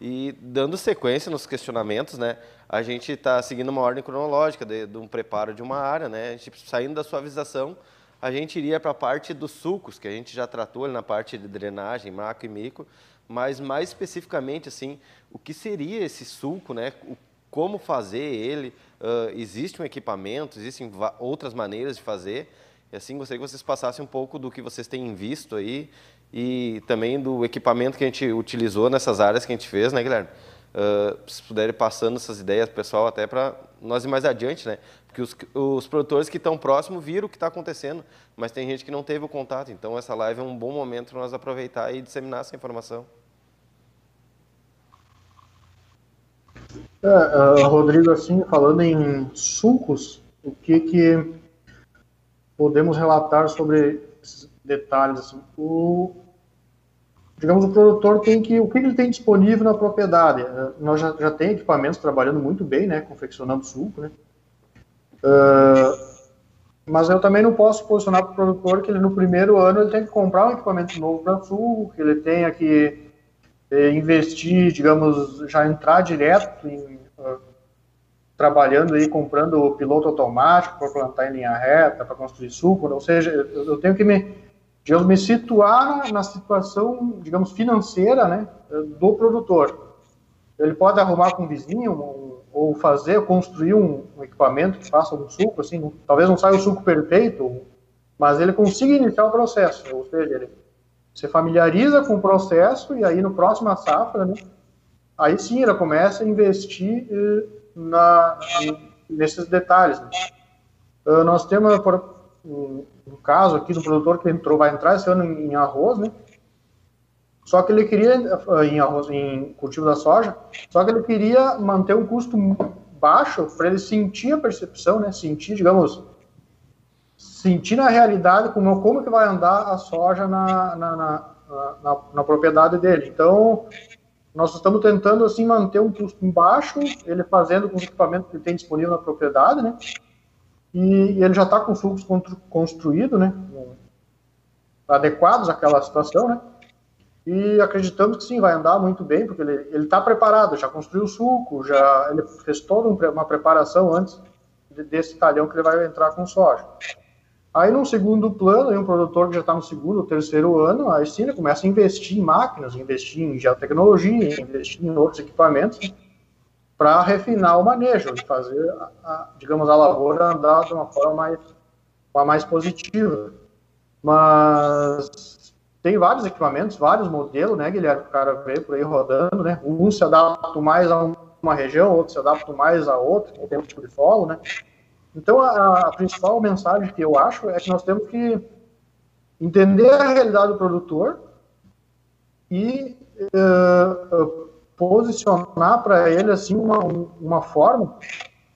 E dando sequência nos questionamentos, né, a gente está seguindo uma ordem cronológica de, de, um preparo de uma área, né, a gente saindo da suavização, a gente iria para a parte dos sulcos, que a gente já tratou na parte de drenagem, macro e micro, mas mais especificamente, assim, o que seria esse sulco, né, o, como fazer ele, uh, existe um equipamento, existem outras maneiras de fazer, e assim, gostaria que vocês passassem um pouco do que vocês têm visto aí e também do equipamento que a gente utilizou nessas áreas que a gente fez, né, Guilherme? Uh, se puderem passando essas ideias, pessoal, até para nós ir mais adiante, né? Porque os, os produtores que estão próximos viram o que está acontecendo, mas tem gente que não teve o contato. Então, essa live é um bom momento para nós aproveitar e disseminar essa informação. É, uh, Rodrigo, assim, falando em sucos, o que que podemos relatar sobre detalhes. Assim, o, digamos, o produtor tem que, o que ele tem disponível na propriedade. É, nós já, já tem equipamentos trabalhando muito bem, né, confeccionando suco, né. Uh, mas eu também não posso posicionar para o produtor que ele no primeiro ano ele tem que comprar um equipamento novo para suco, que ele tenha que eh, investir, digamos, já entrar direto em uh, trabalhando aí, comprando o piloto automático para plantar em linha reta, para construir suco, ou seja, eu, tenho que me, digamos, me situar na, situação, digamos, financeira, né, do produtor. Ele pode arrumar com um vizinho ou fazer, construir um, um, equipamento que faça um suco, assim, não, talvez não saia o suco perfeito, mas ele consiga iniciar o processo, ou seja, ele se familiariza com o processo e aí no próximo safra, né, aí sim ele começa a investir eh, na, nesses detalhes. Né? Uh, nós temos, por, um, caso aqui do produtor que entrou, vai entrar esse ano em, arroz, né? Só que ele queria, em arroz, em cultivo da soja, só que ele queria manter um custo baixo para ele sentir a percepção, né? Sentir, digamos, sentir na realidade como, como que vai andar a soja na, na, na, na, na propriedade dele. Então, nós estamos tentando, assim, manter um custo baixo, ele fazendo com os equipamentos que tem disponível na propriedade, né? E, ele já está com fluxo construído, né? Adequados àquela situação, né? E acreditamos que sim, vai andar muito bem, porque ele está preparado, já construiu o suco, já ele fez toda uma preparação antes desse talhão que ele vai entrar com soja. Aí, num segundo plano, aí um produtor que já está no segundo ou terceiro ano, aí sim ele começa a investir em máquinas, investir em geotecnologia, investir em outros equipamentos para refinar o manejo fazer, a, digamos, a lavoura andar de uma forma mais, uma mais positiva. Mas tem vários equipamentos, vários modelos, né, Guilherme? O cara vê por aí rodando, né? Um se adapta mais a uma região, outro se adapta mais a outra, tem um tipo de solo, né? Então, a, a, principal mensagem que eu acho é que nós temos que entender a realidade do produtor e uh, posicionar para ele assim uma, uma forma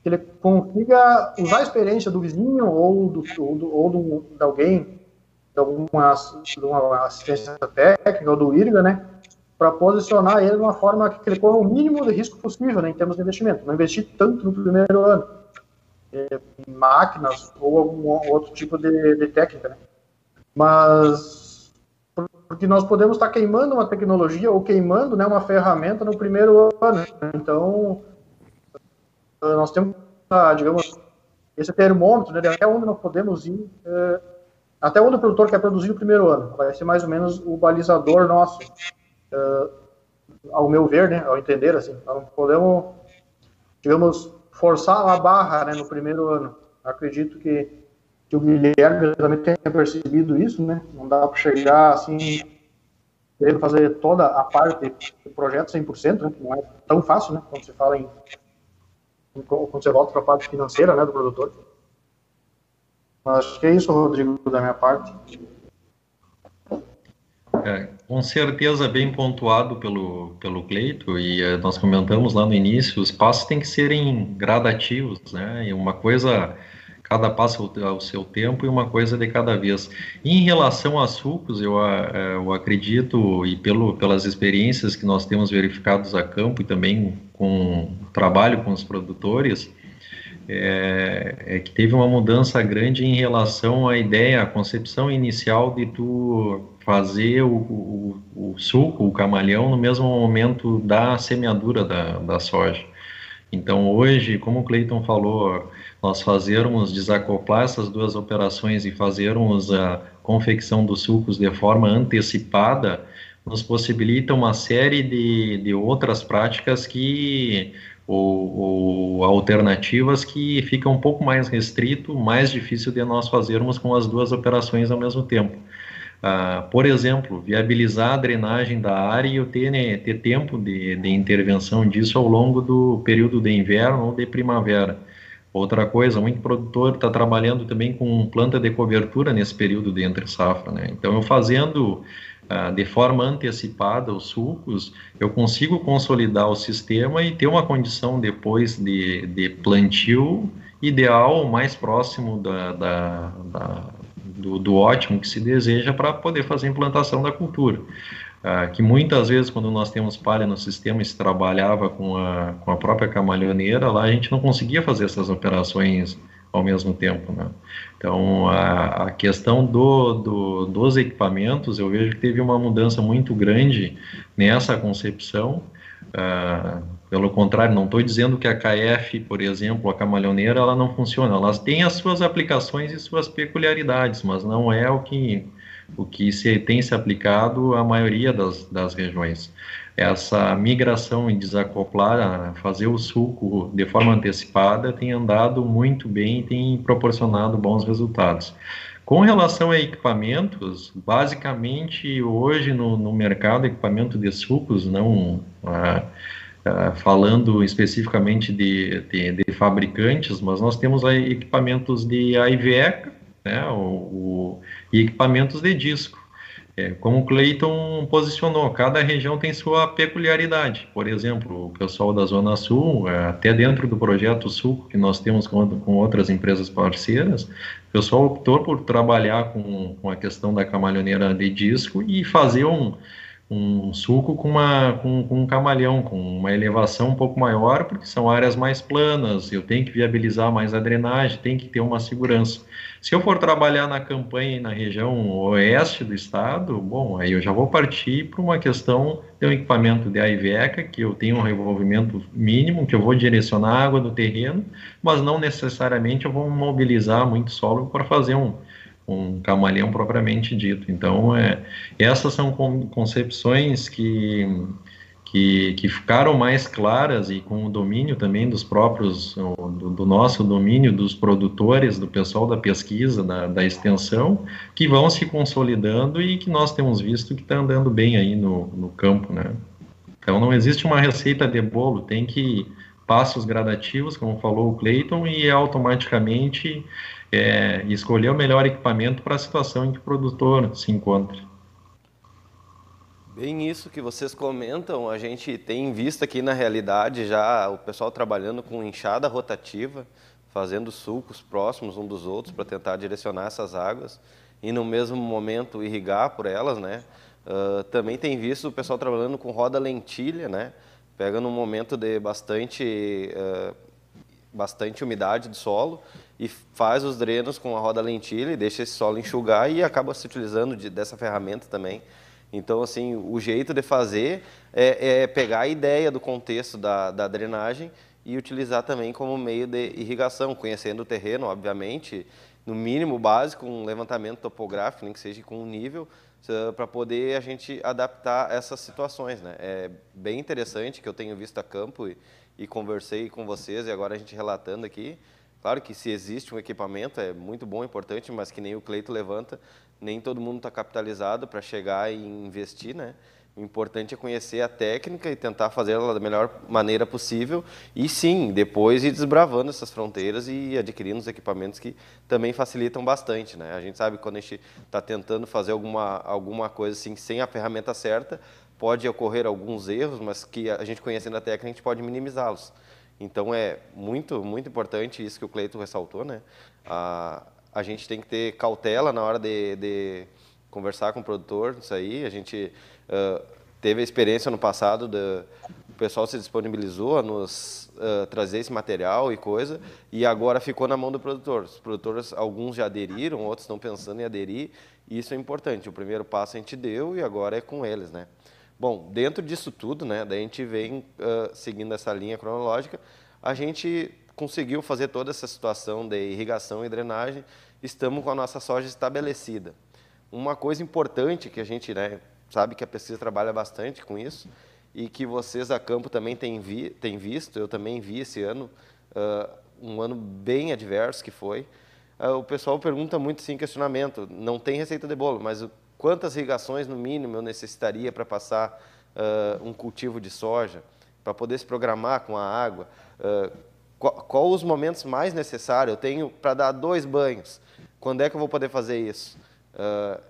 que ele consiga usar a experiência do vizinho ou do, ou, do, ou do, de alguém de alguma de uma assistência técnica ou do IRGA, né, para posicionar ele de uma forma que ele corra o mínimo de risco possível, né, em termos de investimento. Não investir tanto no primeiro ano é, em máquinas ou algum outro tipo de, de técnica, né. Mas porque nós podemos estar queimando uma tecnologia ou queimando, né, uma ferramenta no primeiro ano. Então, nós temos, digamos, esse termômetro, né, até onde nós podemos ir é, até onde o produtor quer produzir no primeiro ano. Vai ser mais ou menos o balizador nosso, uh, ao meu ver, né, ao entender, assim. Nós não podemos, digamos, forçar a barra né, no primeiro ano. Acredito que, que o Guilherme também tenha percebido isso, né? Não dá para chegar assim, querendo fazer toda a parte do projeto 100%, né? Não é tão fácil, né? Quando você fala em. Quando você volta para a parte financeira, né, do produtor. Acho que é isso, Rodrigo, da minha parte. É, com certeza bem pontuado pelo, pelo Cleito, e é, nós comentamos lá no início, os passos têm que serem gradativos, né? E uma coisa, cada passo ao seu tempo e uma coisa de cada vez. Em relação a sucos, eu, é, eu acredito, e pelo, pelas experiências que nós temos verificados a campo e também com trabalho com os produtores, é, é, que teve uma mudança grande em relação à ideia, à concepção inicial de tu fazer o, o, o suco, o camalhão, no mesmo momento da semeadura da, da soja. Então, hoje, como o Cleiton falou, nós fazermos desacoplar essas duas operações e fazermos a confecção dos sucos de forma antecipada, nos possibilita uma série de, de outras práticas que ou, ou, alternativas que fica um pouco mais restrito, mais difícil de nós fazermos com as duas operações ao mesmo tempo. Uh, por exemplo, viabilizar a drenagem da área e eu ter, né, ter tempo de, de intervenção disso ao longo do período de inverno ou de primavera. Outra coisa, muito produtor está trabalhando também com planta de cobertura nesse período de entre safra, né? Então, eu fazendo ah, de forma antecipada os sulcos, eu consigo consolidar o sistema e ter uma condição depois de, de plantio ideal, mais próximo da, da, da do, do, ótimo que se deseja para poder fazer a implantação da cultura. Uh, que muitas vezes, quando nós temos palha no sistema e se trabalhava com a, com a própria camalhoneira, lá a gente não conseguia fazer essas operações ao mesmo tempo. Né? Então, a, a questão do, do, dos equipamentos, eu vejo que teve uma mudança muito grande nessa concepção. Uh, pelo contrário, não estou dizendo que a KF, por exemplo, a camalhoneira, ela não funciona. Elas têm as suas aplicações e suas peculiaridades, mas não é o que, o que se tem se aplicado à maioria das, das regiões essa migração em desacoplar, fazer o suco de forma antecipada, tem andado muito bem e tem proporcionado bons resultados. Com relação a equipamentos, basicamente hoje no, no mercado, equipamento de sucos não, ah, uh, falando especificamente de, de, de, fabricantes, mas nós temos equipamentos de AIVECA, né, o, o, e equipamentos de disco. É, como o Clayton posicionou, cada região tem sua peculiaridade. Por exemplo, o pessoal da Zona Sul, é, até dentro do projeto Sul, que nós temos com, com outras empresas parceiras, o pessoal optou por trabalhar com, com a questão da camalhoneira de disco e fazer um, um suco com, uma, com, com, um camaleão, com uma elevação um pouco maior, porque são áreas mais planas, eu tenho que viabilizar mais a drenagem, tem que ter uma segurança. Se eu for trabalhar na campanha na região oeste do estado, bom, aí eu já vou partir para uma questão de um equipamento de AIVECA, que eu tenho um revolvimento mínimo, que eu vou direcionar a água do terreno, mas não necessariamente eu vou mobilizar muito solo para fazer um, um camaleão propriamente dito. Então, é, essas são concepções que, que, que, ficaram mais claras e com o domínio também dos próprios, do, do, nosso domínio, dos produtores, do pessoal da pesquisa, da, da extensão, que vão se consolidando e que nós temos visto que está andando bem aí no, no campo, né? Então, não existe uma receita de bolo, tem que passos gradativos, como falou o Clayton, e automaticamente é, escolher o melhor equipamento para a situação em que o produtor se encontra. Bem isso que vocês comentam, a gente tem visto aqui na realidade já o pessoal trabalhando com enxada rotativa, fazendo sulcos próximos um dos outros para tentar direcionar essas águas e no mesmo momento irrigar por elas, né? Uh, também tem visto o pessoal trabalhando com roda lentilha, né? Pega num momento de bastante, uh, bastante umidade do solo e faz os drenos com a roda lentilha e deixa esse solo enxugar e acaba se utilizando de, dessa ferramenta também. Então, assim, o jeito de fazer é, é pegar a ideia do contexto da, da, drenagem e utilizar também como meio de irrigação, conhecendo o terreno, obviamente, no mínimo básico, um levantamento topográfico, nem que seja com um nível, para poder a gente adaptar essas situações. Né? É bem interessante que eu tenho visto a campo e, e conversei com vocês e agora a gente relatando aqui, Claro que se existe um equipamento é muito bom, importante, mas que nem o Cleito levanta, nem todo mundo está capitalizado para chegar e investir, né? O importante é conhecer a técnica e tentar fazê-la da melhor maneira possível e sim, depois ir desbravando essas fronteiras e adquirindo os equipamentos que também facilitam bastante, né? A gente sabe que quando a gente está tentando fazer alguma, alguma coisa assim sem a ferramenta certa, pode ocorrer alguns erros, mas que a gente conhecendo a técnica a gente pode minimizá-los. Então é muito, muito importante isso que o Cleito ressaltou, né? A, a gente tem que ter cautela na hora de, de conversar com o produtor, isso aí. A gente uh, teve a experiência no passado, o pessoal se disponibilizou a nos uh, trazer esse material e coisa, e agora ficou na mão do produtor. Os produtores, alguns já aderiram, outros estão pensando em aderir, e isso é importante. O primeiro passo a gente deu e agora é com eles, né? Bom, dentro disso tudo, né, daí a gente vem uh, seguindo essa linha cronológica, a gente conseguiu fazer toda essa situação de irrigação e drenagem, estamos com a nossa soja estabelecida. Uma coisa importante que a gente né, sabe que a pesquisa trabalha bastante com isso, e que vocês a campo também têm, vi, têm visto, eu também vi esse ano, uh, um ano bem adverso que foi, uh, o pessoal pergunta muito sim questionamento, não tem receita de bolo, mas quantas irrigações no mínimo eu necessitaria para passar uh, um cultivo de soja, para poder se programar com a água, uh, qual, qual, os momentos mais necessários? Eu tenho para dar dois banhos, quando é que eu vou poder fazer isso, uh,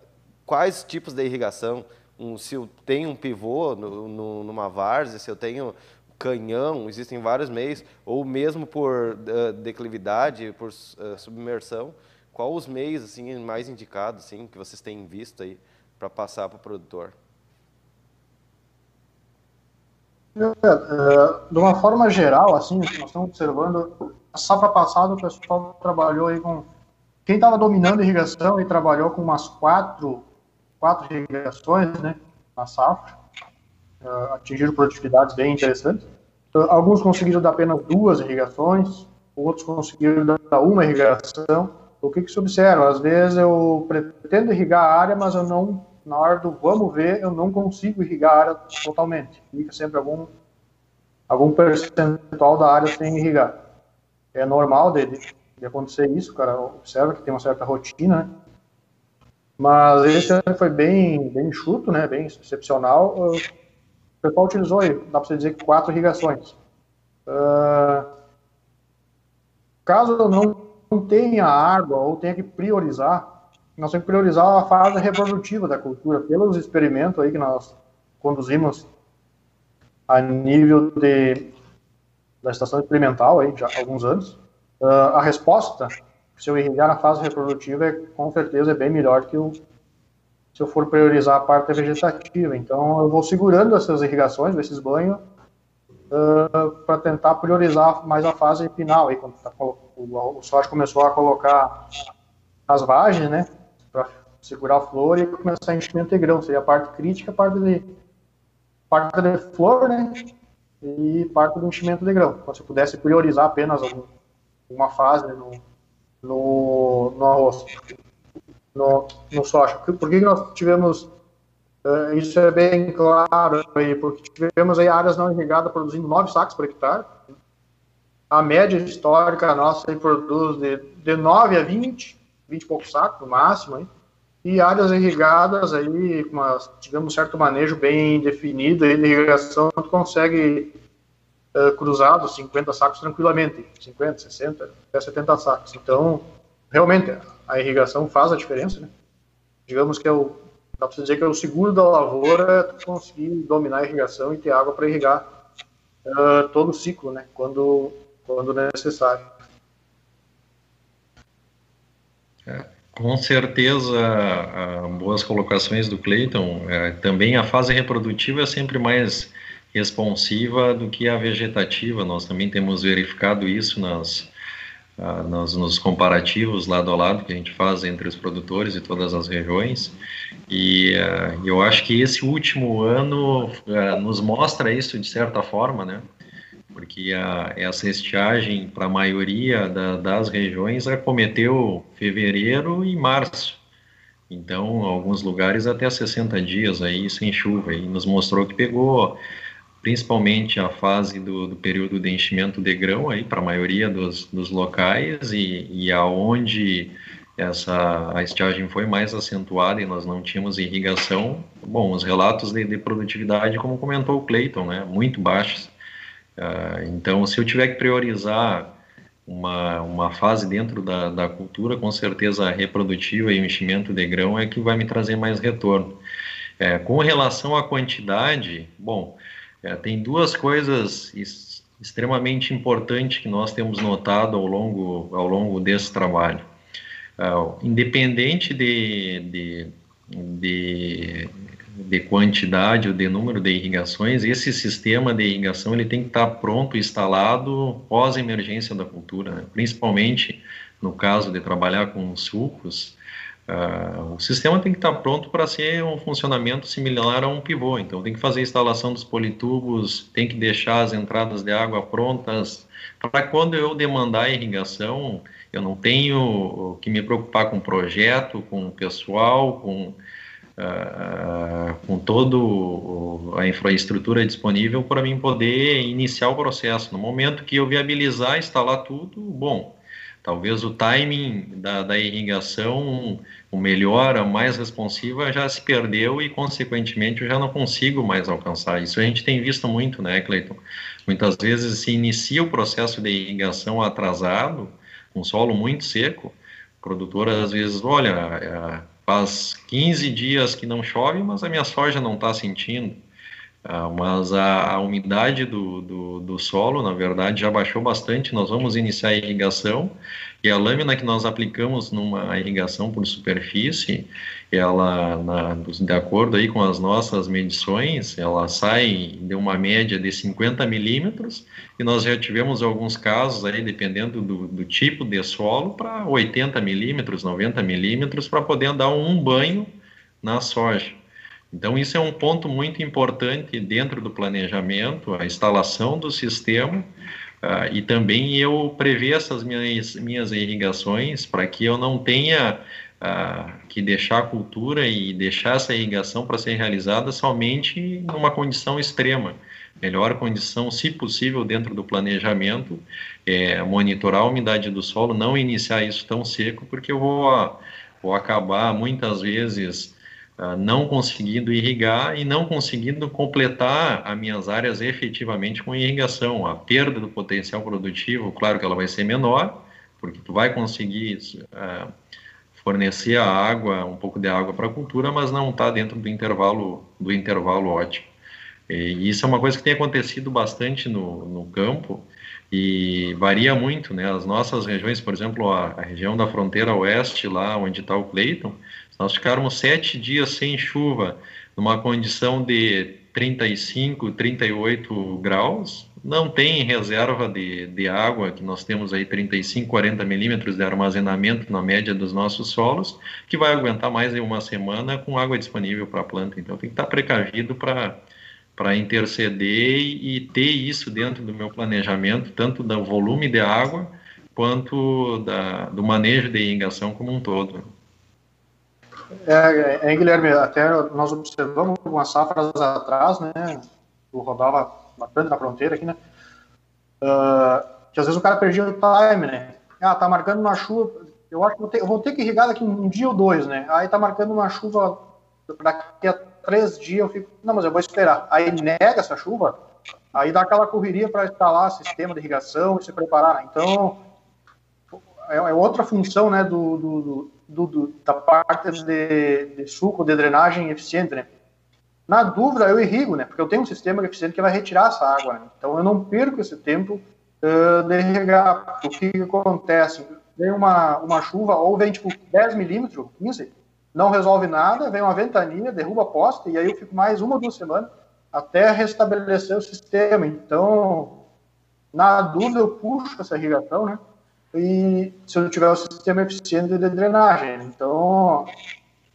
quais tipos de irrigação, um, se eu tenho um pivô no, no, numa várzea, se eu tenho canhão, existem vários meios, ou mesmo por uh, declividade, por uh, submersão, qual os meios assim mais indicados assim que vocês têm visto aí para passar para o produtor? É, é, de uma forma geral, assim, nós estamos observando, a safra passada o pessoal trabalhou aí com quem estava dominando irrigação e trabalhou com umas quatro, quatro irrigações, né, na safra, uh, atingiram produtividades bem interessantes. Então, alguns conseguiram dar apenas duas irrigações, outros conseguiram dar uma irrigação, o que, que se observa? Às vezes eu pretendo irrigar a área, mas eu não, na hora do vamos ver, eu não consigo irrigar a área totalmente. Fica sempre algum, algum percentual da área sem irrigar. É normal de, de acontecer isso, o cara observa que tem uma certa rotina, né? Mas esse ano foi bem, bem enxuto, né? Bem excepcional. pessoal utilizou, dá para dizer, quatro irrigações. Uh, caso eu não tenha água ou tenha que priorizar, nós temos que priorizar a fase reprodutiva da cultura, pelos experimentos aí que nós conduzimos a nível de, da estação experimental aí, já há alguns anos. Uh, a resposta, se eu irrigar na fase reprodutiva, é, com certeza é bem melhor que o se eu for priorizar a parte vegetativa. Então, eu vou segurando essas irrigações, esses banhos, uh, para tentar priorizar mais a fase final. Aí, quando tá, o, o soja começou a colocar as vagens, né, para segurar a flor e começar a enchimento de grão. Seria a parte crítica, a parte de, parte de flor, né, e parte do enchimento de grão. Então, se eu pudesse priorizar apenas uma fase no, no, no arroz no, no soja. Por que nós tivemos, uh, isso é bem claro aí, porque tivemos aí áreas não irrigadas produzindo 9 sacos por hectare. A média histórica nossa aí produz de, de 9 a 20, 20 e poucos sacos no máximo. Aí. E áreas irrigadas aí, com uma, tivemos um certo manejo bem definido aí de irrigação, tu consegue uh, cruzado 50 sacos tranquilamente, 50, 60, até 70 sacos. Então, realmente, a irrigação faz a diferença, né? Digamos que é o, dá para dizer que é o seguro da lavoura é conseguir dominar a irrigação e ter água para irrigar uh, todo o ciclo, né? Quando, quando necessário. É, com certeza, boas colocações do Cleiton. É, também a fase reprodutiva é sempre mais responsiva do que a vegetativa. Nós também temos verificado isso nas, ah, nos, nos, comparativos lado a lado que a gente faz entre os produtores e todas as regiões. E uh, eu acho que esse último ano uh, nos mostra isso de certa forma, né? Porque a, essa estiagem, para a maioria da, das regiões, acometeu fevereiro e março. Então, alguns lugares até 60 dias aí sem chuva. E nos mostrou que pegou principalmente a fase do, do período de enchimento de grão aí para a maioria dos, dos locais e, e aonde essa a estiagem foi mais acentuada e nós não tínhamos irrigação, bom, os relatos de, de produtividade, como comentou o Clayton, né, muito baixos. Uh, então, se eu tiver que priorizar uma, uma fase dentro da, da cultura, com certeza reprodutiva e o enchimento de grão é que vai me trazer mais retorno. É, com relação à quantidade, bom, é, tem duas coisas extremamente importantes que nós temos notado ao longo, ao longo desse trabalho. Uh, independente de, de, de, de, quantidade ou de número de irrigações, esse sistema de irrigação ele tem que estar pronto, instalado pós-emergência da cultura, né? principalmente no caso de trabalhar com sulcos, Uh, o sistema tem que estar pronto para ser um funcionamento similar a um pivô, então tem que fazer a instalação dos politubos, tem que deixar as entradas de água prontas, para quando eu demandar irrigação, eu não tenho que me preocupar com projeto, com pessoal, com, uh, com toda a infraestrutura disponível para mim poder iniciar o processo. No momento que eu viabilizar, instalar tudo, bom, Talvez o timing da, da irrigação, o melhor, a mais responsiva, já se perdeu e, consequentemente, eu já não consigo mais alcançar. Isso a gente tem visto muito, né, Cleiton? Muitas vezes se inicia o processo de irrigação atrasado, um solo muito seco, o produtor às vezes, olha, é, faz 15 dias que não chove, mas a minha soja não está sentindo. Ah, mas a, a umidade do, do, do, solo, na verdade, já baixou bastante. Nós vamos iniciar a irrigação e a lâmina que nós aplicamos numa irrigação por superfície, ela, na, de acordo aí com as nossas medições, ela sai de uma média de 50 milímetros e nós já tivemos alguns casos aí, dependendo do, do tipo de solo, para 80 milímetros, 90 milímetros, para poder dar um banho na soja. Então, isso é um ponto muito importante dentro do planejamento, a instalação do sistema uh, e também eu prever essas minhas, minhas irrigações para que eu não tenha uh, que deixar a cultura e deixar essa irrigação para ser realizada somente numa condição extrema. Melhor condição, se possível, dentro do planejamento, é monitorar a umidade do solo, não iniciar isso tão seco, porque eu vou, vou acabar muitas vezes uh, não conseguindo irrigar e não conseguindo completar as minhas áreas efetivamente com irrigação. A perda do potencial produtivo, claro que ela vai ser menor, porque tu vai conseguir uh, fornecer a água, um pouco de água para a cultura, mas não está dentro do intervalo do intervalo ótimo. E isso é uma coisa que tem acontecido bastante no, no campo e varia muito, né? As nossas regiões, por exemplo, a, a região da fronteira oeste, lá onde está o Cleiton, nós ficarmos sete dias sem chuva, numa condição de 35, 38 graus, não tem reserva de, de água, que nós temos aí 35, 40 milímetros de armazenamento na média dos nossos solos, que vai aguentar mais de uma semana com água disponível para a planta. Então tem que estar precavido para para interceder e, ter isso dentro do meu planejamento, tanto do volume de água quanto da, do manejo de irrigação como um todo. É, é, Guilherme, até nós observamos algumas safras atrás, né, eu rodava bastante na fronteira aqui, né, uh, que às vezes o cara perdia o time, né, ah, tá marcando uma chuva, eu acho que vou ter, que irrigar daqui um dia ou dois, né, aí tá marcando uma chuva daqui a três dias eu fico, não, mas eu vou esperar. Aí nega essa chuva, aí dá aquela correria para instalar sistema de irrigação e se preparar. Então, é, é outra função né, do, do, do, do da parte de, de, suco, de drenagem eficiente. Né? Na dúvida, eu irrigo, né, porque eu tenho um sistema eficiente que vai retirar essa água. Né? Então, eu não perco esse tempo uh, de irrigar. O que acontece? Vem uma, uma chuva, ou vem tipo 10 milímetros, 15 não resolve nada, vem uma ventania, derruba a posta, e aí eu fico mais uma ou duas semanas até restabelecer o sistema. Então, na dúvida, eu puxo essa irrigação, né? E se eu tiver o sistema eficiente de drenagem. Então,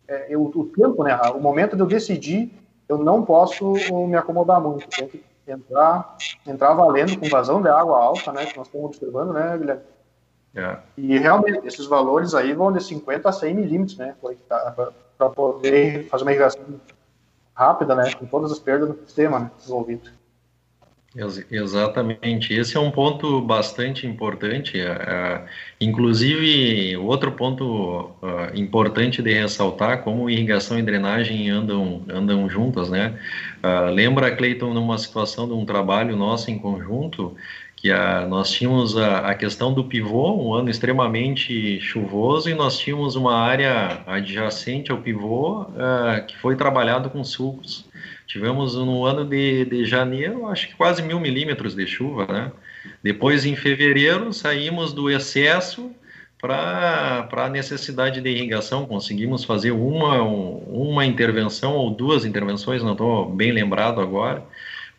é, eu, o tempo, né? O momento de eu decidir, eu não posso me acomodar muito. Tem que entrar, entrar valendo com vazão de água alta, né? Que nós estamos observando, né, Guilherme? É. E realmente, esses valores aí vão de 50 a 100 milímetros, né? Para poder fazer uma irrigação rápida, né? Com todas as perdas no sistema né, desenvolvido. Exatamente, esse é um ponto bastante importante. Uh, inclusive, outro ponto uh, importante de ressaltar, como irrigação e drenagem andam, andam juntas, né? Uh, lembra, Cleiton, numa situação de um trabalho nosso em conjunto, que a, nós tínhamos a, a, questão do pivô, um ano extremamente chuvoso, e nós tínhamos uma área adjacente ao pivô uh, que foi trabalhado com sulcos. Tivemos no ano de, de janeiro, acho que quase mil milímetros de chuva, né? Depois, em fevereiro, saímos do excesso para a necessidade de irrigação. Conseguimos fazer uma, uma intervenção ou duas intervenções, não estou bem lembrado agora,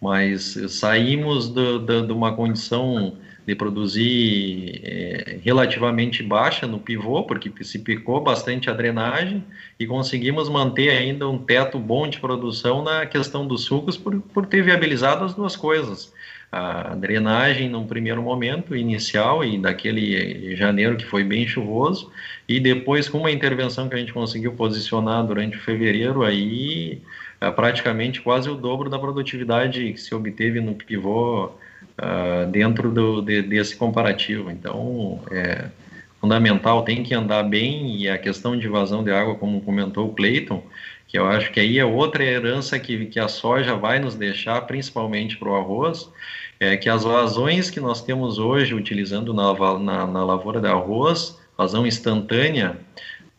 mas saímos de uma condição de produzir é, relativamente baixa no pivô, porque se picou bastante a drenagem, e conseguimos manter ainda um teto bom de produção na questão dos sucos, por, por ter viabilizado as duas coisas. A drenagem, num primeiro momento inicial, e daquele janeiro que foi bem chuvoso, e depois, com uma intervenção que a gente conseguiu posicionar durante o fevereiro, aí é praticamente quase o dobro da produtividade que se obteve no pivô uh, dentro do, de, desse comparativo. Então, é fundamental, tem que andar bem e a questão de vazão de água, como comentou o Clayton, que eu acho que aí é outra herança que, que a soja vai nos deixar, principalmente para o arroz, é que as vazões que nós temos hoje utilizando na, na, na lavoura de arroz, vazão instantânea,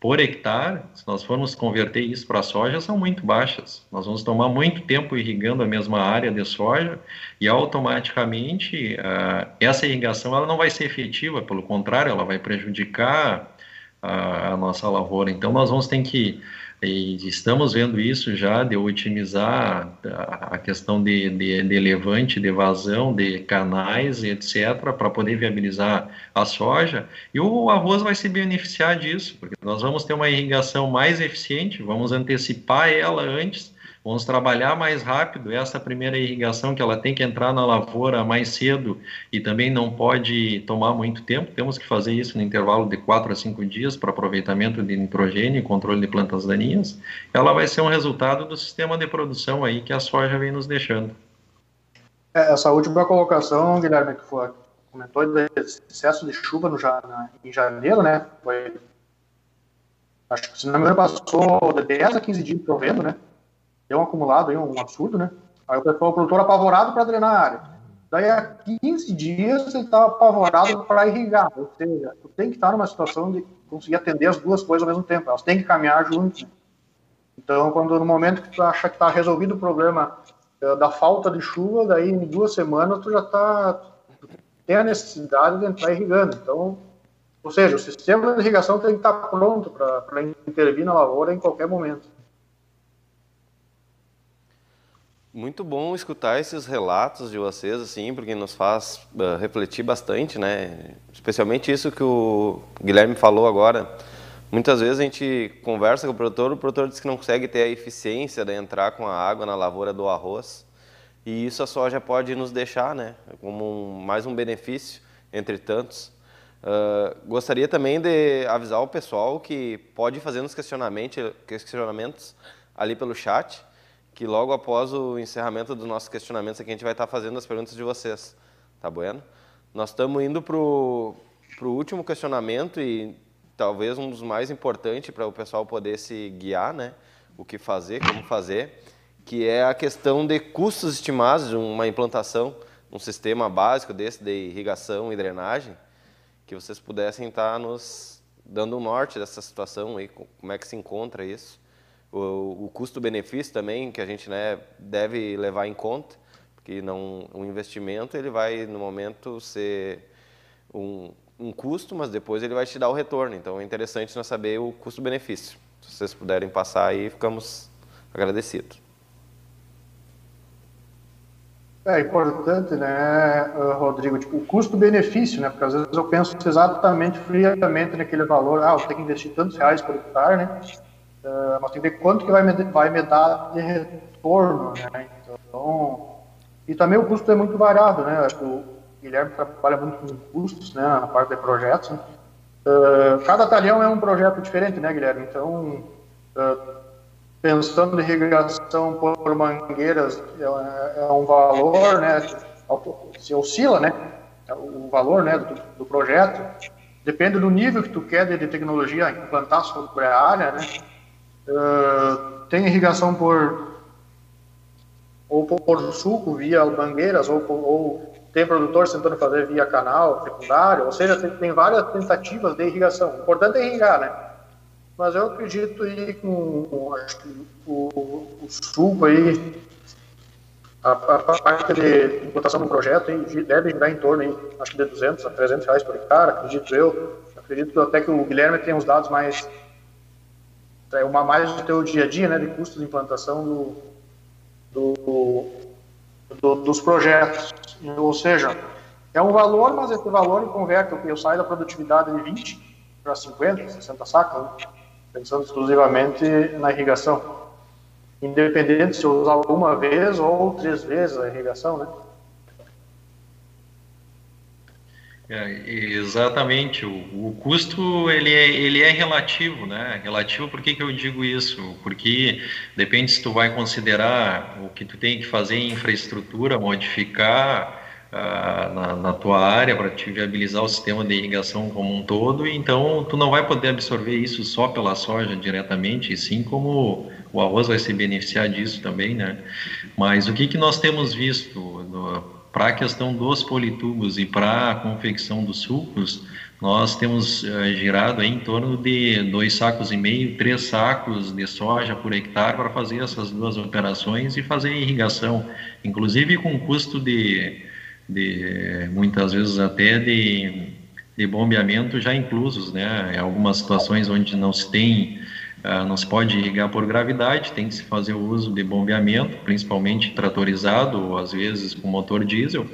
por hectare, se nós formos converter isso para soja, são muito baixas. Nós vamos tomar muito tempo irrigando a mesma área de soja e automaticamente uh, essa irrigação ela não vai ser efetiva, pelo contrário, ela vai prejudicar a, a nossa lavoura. Então, nós vamos ter que e estamos vendo isso já de otimizar a questão de, de, de levante, de vazão, de canais, etc., para poder viabilizar a soja. E o arroz vai se beneficiar disso, porque nós vamos ter uma irrigação mais eficiente, vamos antecipar ela antes Vamos trabalhar mais rápido essa primeira irrigação que ela tem que entrar na lavoura mais cedo e também não pode tomar muito tempo. Temos que fazer isso no intervalo de 4 a 5 dias para aproveitamento de nitrogênio e controle de plantas daninhas. Ela vai ser um resultado do sistema de produção aí que a soja vem nos deixando. É, essa última colocação, Guilherme, que foi, comentou do excesso de chuva no, em janeiro, né? Foi acho que se não me engano passou de 10 a 15 dias chovendo, né? Deu um acumulado aí, um absurdo, né? Aí o pessoal, o produtor apavorado para drenar a área. Daí a 15 dias ele estava apavorado para irrigar, ou seja, tu tem que estar numa situação de conseguir atender as duas coisas ao mesmo tempo, elas têm que caminhar juntas. Então, quando no momento que tu acha que está resolvido o problema uh, da falta de chuva, daí em duas semanas tu já está tem a necessidade de entrar irrigando. Então, ou seja, o sistema de irrigação tem que estar pronto para intervir na lavoura em qualquer momento. Muito bom escutar esses relatos de vocês, assim, porque nos faz uh, refletir bastante, né? Especialmente isso que o Guilherme falou agora. Muitas vezes a gente conversa com o produtor, o produtor diz que não consegue ter a eficiência de entrar com a água na lavoura do arroz. E isso a soja pode nos deixar, né? Como um, mais um benefício entre tantos. Uh, gostaria também de avisar o pessoal que pode fazer nos questionamentos, questionamentos ali pelo chat que logo após o encerramento dos nossos questionamentos aqui, a gente vai estar fazendo as perguntas de vocês. Tá bueno? Nós estamos indo para o último questionamento e talvez um dos mais importantes para o pessoal poder se guiar, né? O que fazer, como fazer, que é a questão de custos estimados de uma implantação, um sistema básico desse de irrigação e drenagem, que vocês pudessem estar nos dando um norte dessa situação aí, como é que se encontra isso o, o custo-benefício também que a gente né, deve levar em conta, porque não, um investimento ele vai no momento ser um, um custo, mas depois ele vai te dar o retorno. Então é interessante nós saber o custo-benefício. Se vocês puderem passar aí, ficamos agradecidos. É importante, né, Rodrigo, tipo, o custo-benefício, né, porque às vezes eu penso exatamente friamente naquele valor, ah, eu tenho que investir tantos reais por hectare, né, Uh, mas tem que ver quanto que vai me, vai me dar de retorno, né? Então, e também o custo é muito variado, né? O Guilherme trabalha muito com custos, né? Na parte de projetos. Né? Uh, cada talhão é um projeto diferente, né, Guilherme? Então, uh, pensando em irrigação por mangueiras é, é, um valor, né? Se oscila, né? O valor, né, do, do projeto depende do nível que tu quer de tecnologia implantar sobre a área, né? Uh, tem irrigação por ou por, por suco via mangueiras ou, ou tem produtores tentando fazer via canal secundário, ou seja, tem, tem, várias tentativas de irrigação. O importante é irrigar, né? Mas eu acredito aí com, com acho que o, o suco aí, a, a, parte de implantação do projeto aí, deve girar em torno aí, acho que de 200 a 300 reais por hectare, acredito eu. Acredito até que o Guilherme tem os dados mais uma mais do teu dia a dia, né, de custo de implantação do, do, do, dos projetos. Ou seja, é um valor, mas esse valor converte, eu saio da produtividade de 20 para 50, 60 sacas, né, pensando exclusivamente na irrigação. Independente se eu usar uma vez ou três vezes a irrigação, né? É, exatamente, o, o, custo ele é, ele é relativo, né? Relativo, por que, que eu digo isso? Porque depende se tu vai considerar o que tu tem que fazer em infraestrutura, modificar uh, na, na, tua área para te viabilizar o sistema de irrigação como um todo, então tu não vai poder absorver isso só pela soja diretamente, e sim como o arroz vai se beneficiar disso também, né? Mas o que, que nós temos visto no, para a questão dos politubos e para a confecção dos sucos, nós temos uh, girado em torno de dois sacos e meio, três sacos de soja por hectare para fazer essas duas operações e fazer irrigação, inclusive com custo de, de muitas vezes até de, de bombeamento já inclusos, né? Em algumas situações onde não se tem ah, não se pode irrigar por gravidade, tem que se fazer o uso de bombeamento, principalmente tratorizado, ou às vezes com motor diesel,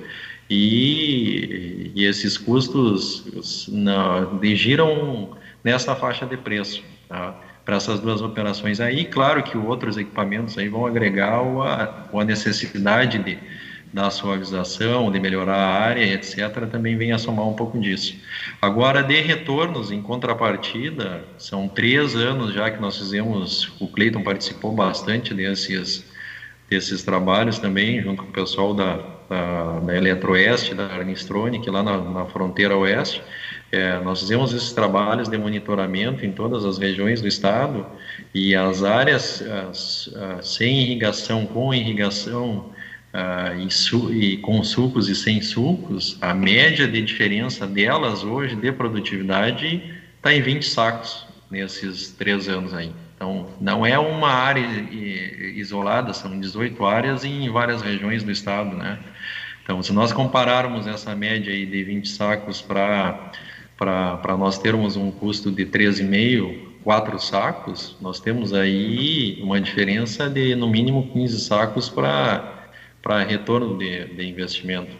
e, e esses custos na, giram nessa faixa de preço. Tá? Para essas duas operações aí, claro que outros equipamentos aí vão agregar a necessidade de, da suavização, de melhorar a área, etc., também vem a somar um pouco disso. Agora, de retornos, em contrapartida, são três anos já que nós fizemos, o Cleiton participou bastante desses, desses trabalhos também, junto com o pessoal da, da, da Eletroeste, da Arnistronic, lá na, na fronteira oeste, É, nós fizemos esses trabalhos de monitoramento em todas as regiões do estado e as áreas as, as, sem irrigação, com irrigação uh, su, e, com sucos e sem sucos, a média de diferença delas hoje de produtividade está em 20 sacos nesses três anos aí. Então, não é uma área isolada, são 18 áreas em várias regiões do estado, né? Então, se nós compararmos essa média aí de 20 sacos para para nós termos um custo de 13,5, quatro sacos, nós temos aí uma diferença de no mínimo 15 sacos para para retorno de, de, investimento.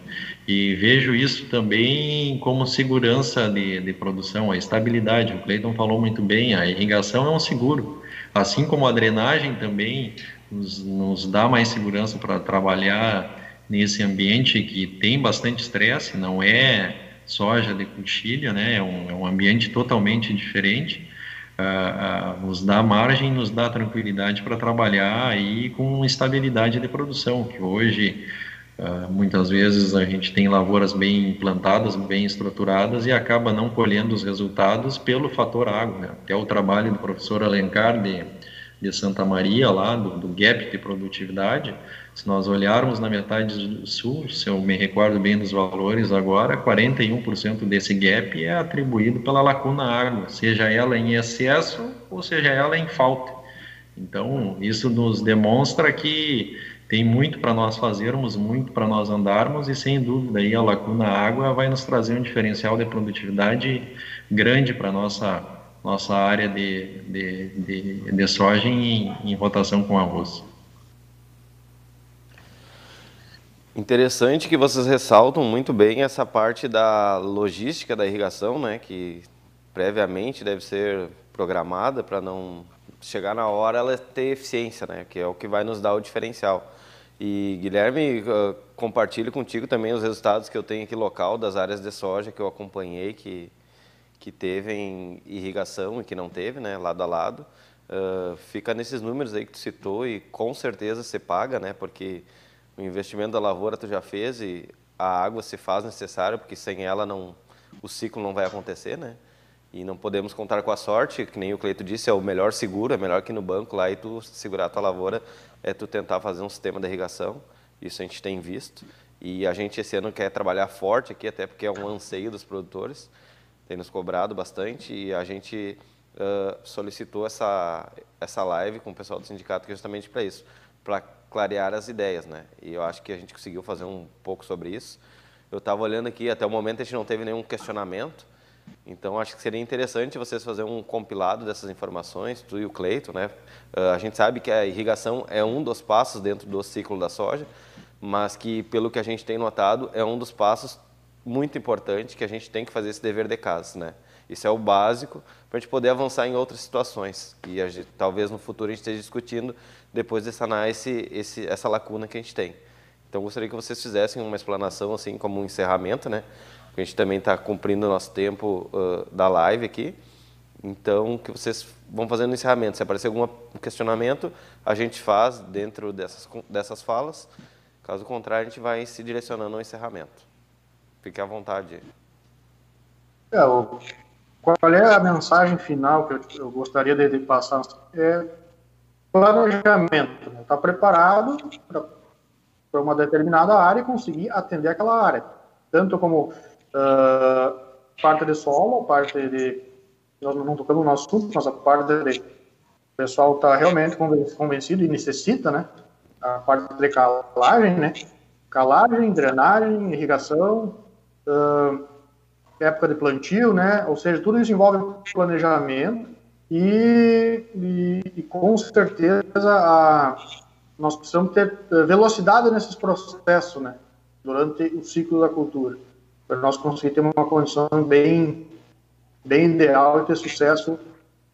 E vejo isso também como segurança de, de produção, a estabilidade. O Cleiton falou muito bem, a irrigação é um seguro. Assim como a drenagem também nos, nos dá mais segurança para trabalhar nesse ambiente que tem bastante estresse, não é soja de coxilha, né? É um, é um ambiente totalmente diferente. Uh, uh, nos dá margem, nos dá tranquilidade para trabalhar aí com estabilidade de produção, que hoje uh, muitas vezes a gente tem lavouras bem implantadas, bem estruturadas e acaba não colhendo os resultados pelo fator água. Né? Até o trabalho do professor Alencar de, de Santa Maria, lá do, do gap de produtividade, se nós olharmos na metade sul, se eu me recordo bem dos valores agora, 41% desse gap é atribuído pela lacuna água, seja ela em excesso ou seja ela em falta. Então, isso nos demonstra que tem muito para nós fazermos, muito para nós andarmos, e sem dúvida aí a lacuna água vai nos trazer um diferencial de produtividade grande para nossa, nossa área de, de, de, de soja em, em rotação com arroz. Interessante que vocês ressaltam muito bem essa parte da logística da irrigação, né, que previamente deve ser programada para não chegar na hora ela ter eficiência, né, que é o que vai nos dar o diferencial. E Guilherme, uh, compartilho contigo também os resultados que eu tenho aqui local das áreas de soja que eu acompanhei, que, que teve em irrigação e que não teve, né, lado a lado. Uh, fica nesses números aí que tu citou e com certeza se paga, né, porque o investimento da lavoura tu já fez e a água se faz necessária, porque sem ela não o ciclo não vai acontecer, né? E não podemos contar com a sorte, que nem o Cleito disse, é o melhor seguro, é melhor que no banco lá e tu segurar a tua lavoura, é tu tentar fazer um sistema de irrigação. Isso a gente tem visto. E a gente esse ano quer trabalhar forte aqui, até porque é um anseio dos produtores, tem nos cobrado bastante e a gente uh, solicitou essa, essa live com o pessoal do sindicato justamente para isso, para clarear as ideias, né? E eu acho que a gente conseguiu fazer um pouco sobre isso. Eu estava olhando aqui, até o momento a gente não teve nenhum questionamento, então acho que seria interessante vocês fazer um compilado dessas informações, tu e o Cleito, né? Uh, a gente sabe que a irrigação é um dos passos dentro do ciclo da soja, mas que pelo que a gente tem notado é um dos passos muito importante que a gente tem que fazer esse dever de casa, né? Isso é o básico para a gente poder avançar em outras situações e gente, talvez no futuro a gente esteja discutindo depois de sanar esse, esse, essa lacuna que a gente tem. Então, gostaria que vocês fizessem uma explanação, assim, como um encerramento, né? Porque a gente também está cumprindo o nosso tempo uh, da live aqui. Então, que vocês vão fazendo o encerramento. Se aparecer algum questionamento, a gente faz dentro dessas, dessas falas. Caso contrário, a gente vai se direcionando ao encerramento. Fique à vontade. É, o, qual é a mensagem final que eu, eu gostaria de, de passar? É planejamento, né? tá preparado para uma determinada área e conseguir atender aquela área, tanto como uh, parte de solo, parte de nós não tocamos no assunto, mas a parte de o pessoal está realmente convencido e necessita, né? A parte de calagem, né? Calagem, drenagem, irrigação, uh, época de plantio, né? Ou seja, tudo isso envolve planejamento e, e, e com certeza a, nós precisamos ter eh, velocidade nesses processos, né? Durante o ciclo da cultura, para nós conseguir ter uma condição bem, bem ideal e ter sucesso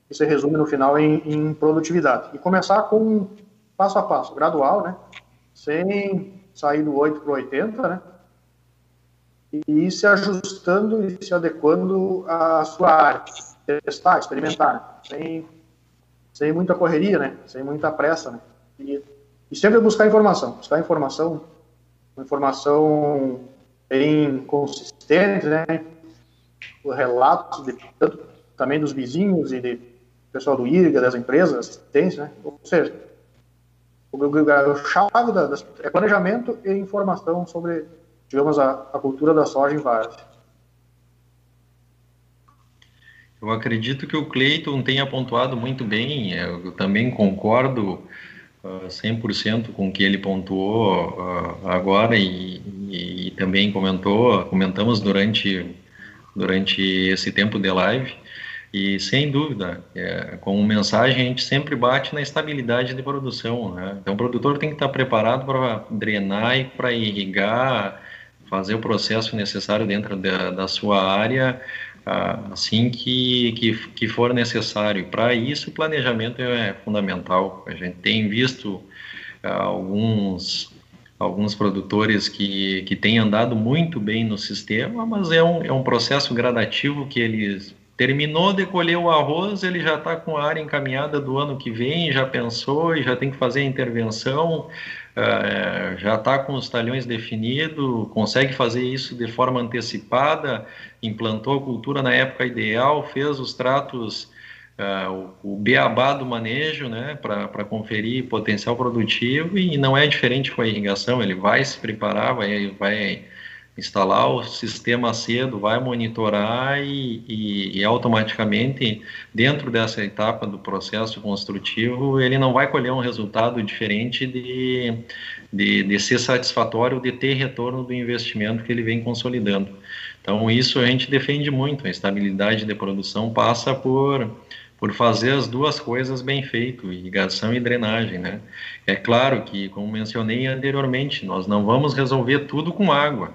que se resume no final em, em produtividade. E começar com passo a passo, gradual, né? Sem sair do 8 para o 80, né? E ir se ajustando e se adequando à sua área testar, experimentar, sem, sem muita correria, né? Sem muita pressa, né? E, e sempre buscar informação, buscar informação, informação bem consistente, né? relatos de, tanto, também dos vizinhos e de pessoal do IRGA, das empresas, assistência, né? ou seja, o, o, o chave da, das, é planejamento e informação sobre, digamos, a, a cultura da soja em várzea. Eu acredito que o Cleiton tenha pontuado muito bem, eu também concordo uh, ah, 100% com o que ele pontuou uh, agora e, e, e, também comentou, comentamos durante, durante esse tempo de live. E sem dúvida, é, como mensagem, a gente sempre bate na estabilidade de produção. Né? Então, o produtor tem que estar preparado para drenar e para irrigar, fazer o processo necessário dentro da, da sua área assim que, que, que for necessário. Para isso, o planejamento é fundamental. A gente tem visto ah, alguns alguns produtores que, que têm andado muito bem no sistema, mas é um, é um processo gradativo que eles terminou de colher o arroz, ele já está com a área encaminhada do ano que vem, já pensou e já tem que fazer a intervenção, uh, já está com os talhões definidos, consegue fazer isso de forma antecipada, implantou a cultura na época ideal, fez os tratos, uh, o, o beabá do manejo, né, para conferir potencial produtivo, e não é diferente com a irrigação, ele vai se preparar, vai, vai instalar o sistema cedo, vai monitorar e, e, e, automaticamente, dentro dessa etapa do processo construtivo, ele não vai colher um resultado diferente de, de, de ser satisfatório, de ter retorno do investimento que ele vem consolidando. Então, isso a gente defende muito, a estabilidade de produção passa por por fazer as duas coisas bem feito, irrigação e drenagem, né? É claro que, como mencionei anteriormente, nós não vamos resolver tudo com água,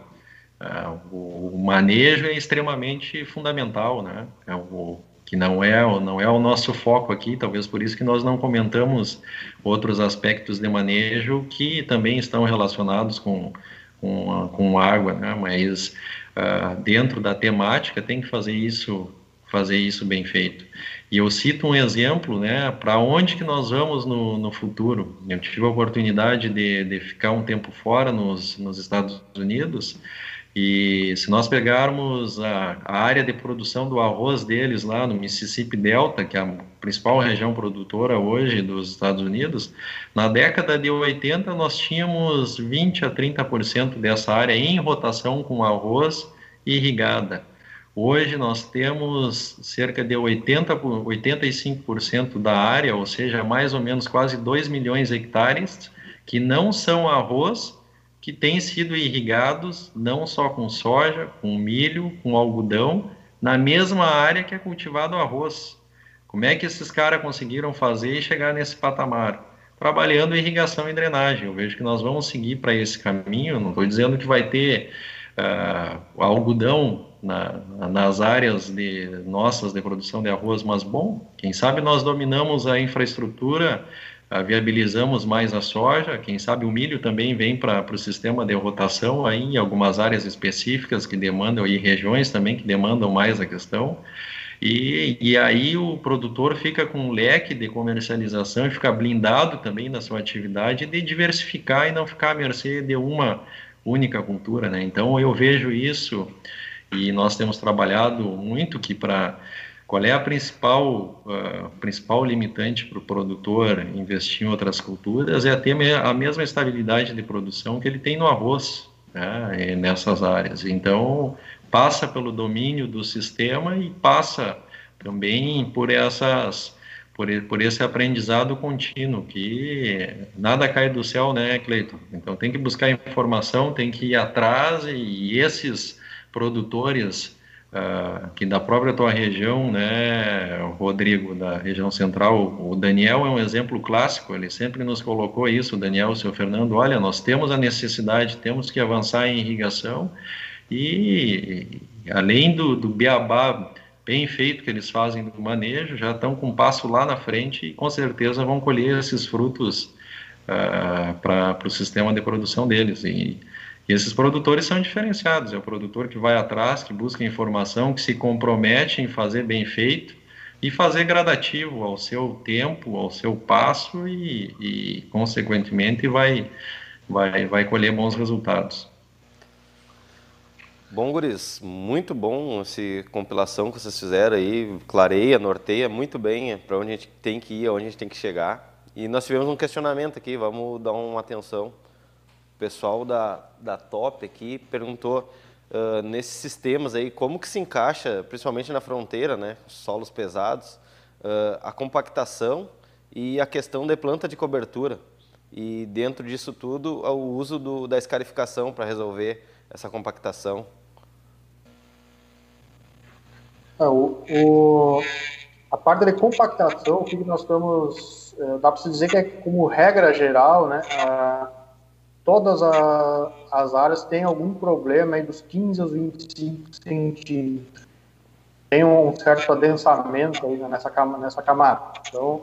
é, o, manejo é extremamente fundamental, né? É o, que não é, não é o nosso foco aqui, talvez por isso que nós não comentamos outros aspectos de manejo que também estão relacionados com, com, com água, né? mas uh, dentro da temática tem que fazer isso, fazer isso bem feito. E eu cito um exemplo, né, para onde que nós vamos no, no futuro. Eu tive a oportunidade de, de ficar um tempo fora nos, nos Estados Unidos, e se nós pegarmos a, a, área de produção do arroz deles lá no Mississippi Delta, que é a principal região produtora hoje dos Estados Unidos, na década de 80 nós tínhamos 20 a 30% dessa área em rotação com arroz irrigada. Hoje nós temos cerca de 80, 85% da área, ou seja, mais ou menos quase 2 milhões de hectares, que não são arroz, que têm sido irrigados não só com soja, com milho, com algodão, na mesma área que é cultivado arroz. Como é que esses caras conseguiram fazer e chegar nesse patamar? Trabalhando irrigação e drenagem. Eu vejo que nós vamos seguir para esse caminho. Não estou dizendo que vai ter uh, algodão na, nas áreas de, nossas de produção de arroz, mas bom, quem sabe nós dominamos a infraestrutura viabilizamos mais a soja, quem sabe o milho também vem para o sistema de rotação aí em algumas áreas específicas que demandam e regiões também que demandam mais a questão. E, e aí o produtor fica com um leque de comercialização e fica blindado também na sua atividade de diversificar e não ficar à mercê de uma única cultura, né? Então eu vejo isso e nós temos trabalhado muito que para qual é a principal, uh, principal limitante para o produtor investir em outras culturas? É ter a mesma estabilidade de produção que ele tem no arroz, né, nessas áreas. Então, passa pelo domínio do sistema e passa também por essas por, por esse aprendizado contínuo, que nada cai do céu, né, Cleiton? Então tem que buscar informação, tem que ir atrás e esses produtores uh, que da própria tua região, né, Rodrigo, da região central, o Daniel é um exemplo clássico, ele sempre nos colocou isso, o Daniel, o seu Fernando, olha, nós temos a necessidade, temos que avançar em irrigação e além do, do beabá bem feito que eles fazem do manejo, já estão com um passo lá na frente e com certeza vão colher esses frutos uh, para o sistema de produção deles. E e esses produtores são diferenciados, é o produtor que vai atrás, que busca informação, que se compromete em fazer bem feito e fazer gradativo ao seu tempo, ao seu passo e, e consequentemente, vai, vai, vai colher bons resultados. Bom, Guris, muito bom essa compilação que vocês fizeram aí, clareia, norteia muito bem para onde a gente tem que ir, aonde a gente tem que chegar. E nós tivemos um questionamento aqui, vamos dar uma atenção. O pessoal da, da Top aqui perguntou uh, nesses sistemas aí, como que se encaixa, principalmente na fronteira, né, solos pesados, uh, a compactação e a questão de planta de cobertura. E dentro disso tudo, o uso do, da escarificação para resolver essa compactação. É, o, o, a parte de compactação, o que nós estamos. Dá para se dizer que é como regra geral, né? A, todas a, as áreas têm algum problema aí dos 15 aos 25 centímetros. Tem um certo adensamento aí nessa, nessa camada. Então,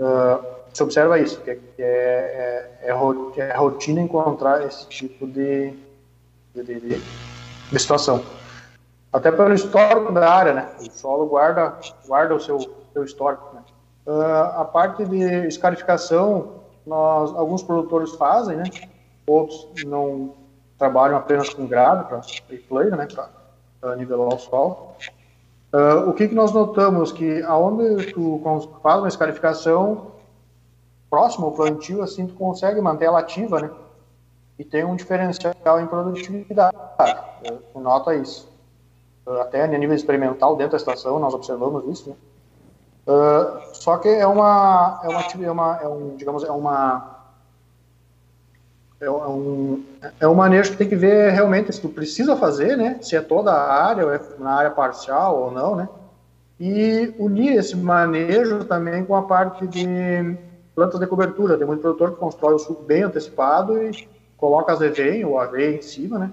uh, se observa isso, que, é, é, é, é, rotina encontrar esse tipo de, de, de, de situação até pelo histórico da área, né? O solo guarda, guarda o seu, seu histórico. Né? Uh, a parte de escarificação, nós, alguns produtores fazem, né? Outros não trabalham apenas com grade para play, né? Para nivelar o solo. Uh, o que, que nós notamos que aonde tu faz uma escarificação próximo ao plantio, assim tu consegue manter ela ativa, né? E tem um diferencial em produtividade. Tu nota isso até a nível experimental dentro da estação nós observamos isso, né? Uh, só que é uma, é uma, é uma, é um, digamos, é uma, é um, é um manejo que tem que ver realmente se tu precisa fazer, né? Se é toda a área ou é na área parcial ou não, né? E unir esse manejo também com a parte de plantas de cobertura. Tem muito produtor que constrói o suco bem antecipado e coloca as EVEM ou aveia em cima, né?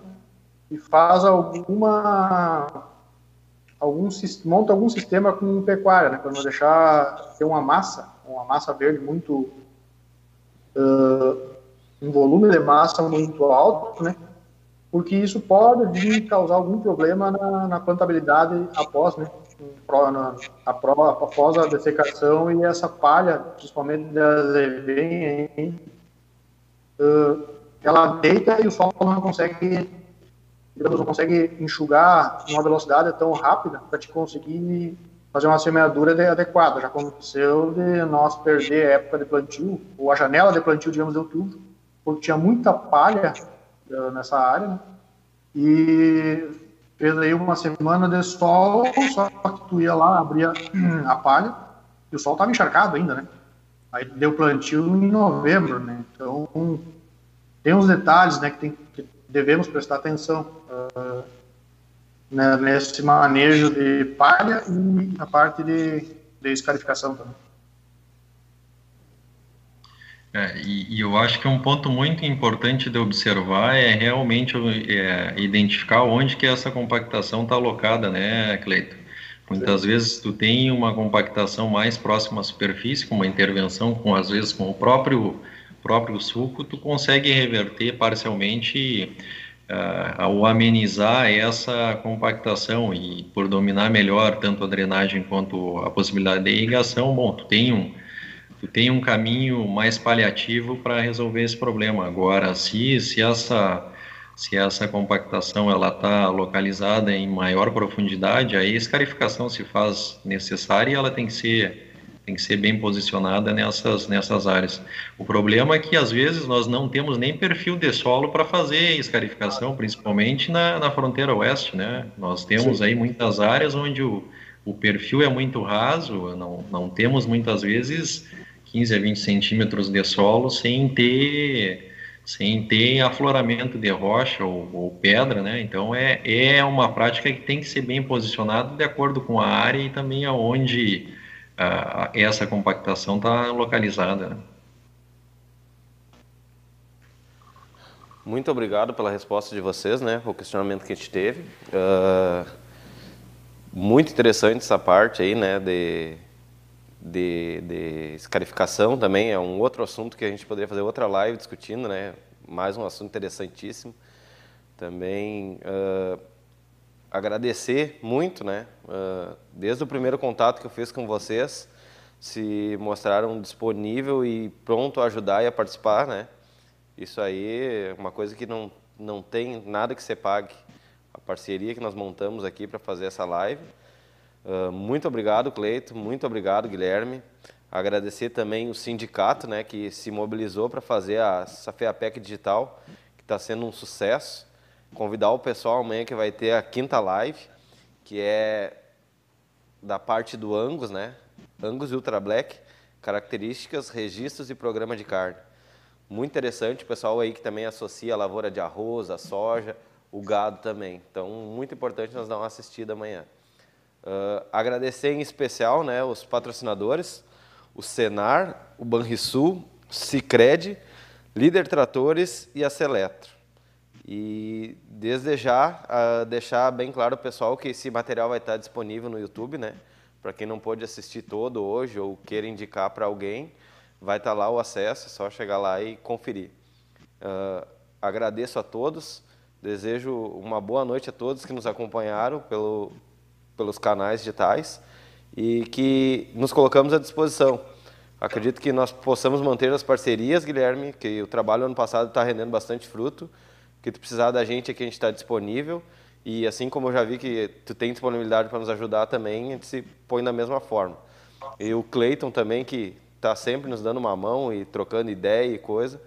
e faz alguma algum monta algum sistema com pecuária, né, para não deixar ter uma massa, uma massa verde muito uh, um volume de massa muito alto, né, porque isso pode causar algum problema na, na plantabilidade após, né, na, após a dessecação e essa palha, principalmente das EVM, uh, ela deita e o solo não consegue digamos, não consegue enxugar uma velocidade tão rápida para te conseguir fazer uma semeadura adequada. Já aconteceu de nós perder a época de plantio, ou a janela de plantio, digamos, de outubro, porque tinha muita palha uh, nessa área, né? e fez aí uma semana de sol, só que tu ia lá, abria a palha, e o sol estava encharcado ainda, né? Aí deu plantio em novembro, né? Então, tem uns detalhes, né, que, tem, que devemos prestar atenção uh, né, nesse manejo de palha e a parte de, de escarificação também. É, e, e, eu acho que um ponto muito importante de observar é realmente é, identificar onde que essa compactação está alocada, né, Cleito? Muitas Sim. vezes tu tem uma compactação mais próxima à superfície, com uma intervenção, com às vezes com o próprio próprio suco, tu consegue reverter parcialmente uh, ao amenizar essa compactação e por dominar melhor tanto a drenagem quanto a possibilidade de irrigação, bom, tu tem um, tu tem um caminho mais paliativo para resolver esse problema. Agora, se, se essa se essa compactação ela está localizada em maior profundidade, aí a escarificação se faz necessária e ela tem que ser tem que ser bem posicionada nessas, nessas áreas. O problema é que, às vezes, nós não temos nem perfil de solo para fazer escarificação, principalmente na, na fronteira oeste, né? Nós temos Sim. aí muitas áreas onde o, o perfil é muito raso, não, não temos, muitas vezes, 15 a 20 centímetros de solo sem ter sem ter afloramento de rocha ou, ou, pedra, né? Então é, é uma prática que tem que ser bem posicionada de acordo com a área e também aonde a, essa compactação está localizada. Né? Muito obrigado pela resposta de vocês, né? O questionamento que a gente teve. Uh, muito interessante essa parte aí, né? De, de, de escarificação também. É um outro assunto que a gente poderia fazer outra live discutindo, né? Mais um assunto interessantíssimo. Também uh, agradecer muito, né? Uh, desde o primeiro contato que eu fiz com vocês, se mostraram disponível e pronto a ajudar e a participar, né? Isso aí é uma coisa que não, não tem nada que você pague. a parceria que nós montamos aqui para fazer essa live. Uh, muito obrigado, Cleito, muito obrigado, Guilherme. Agradecer também o sindicato, né, que se mobilizou para fazer a Safeapec Digital, que está sendo um sucesso. Convidar o pessoal amanhã que vai ter a quinta live, que é da parte do Angus, né? Angus Ultra Black, características, registros e programa de carne. Muito interessante, o pessoal aí que também associa a lavoura de arroz, a soja, o gado também. Então, muito importante nós dar uma assistida amanhã. Uh, agradecer em especial né, os patrocinadores, o Senar, o Banrisul, Cicred, Líder Tratores e a Seletro. E desde já uh, deixar bem claro pessoal que esse material vai estar disponível no YouTube, né? Para quem não pôde assistir todo hoje ou queira indicar para alguém, vai estar lá o acesso, é só chegar lá e conferir. Uh, agradeço a todos, desejo uma boa noite a todos que nos acompanharam pelo, pelos canais digitais e que nos colocamos à disposição. Acredito que nós possamos manter as parcerias, Guilherme, que o trabalho ano passado está rendendo bastante fruto, que tu precisar da gente aqui, a gente está disponível. E assim como eu já vi que tu tem disponibilidade para nos ajudar também, a gente se põe da mesma forma. E o Cleiton também, que está sempre nos dando uma mão e trocando ideia e coisa.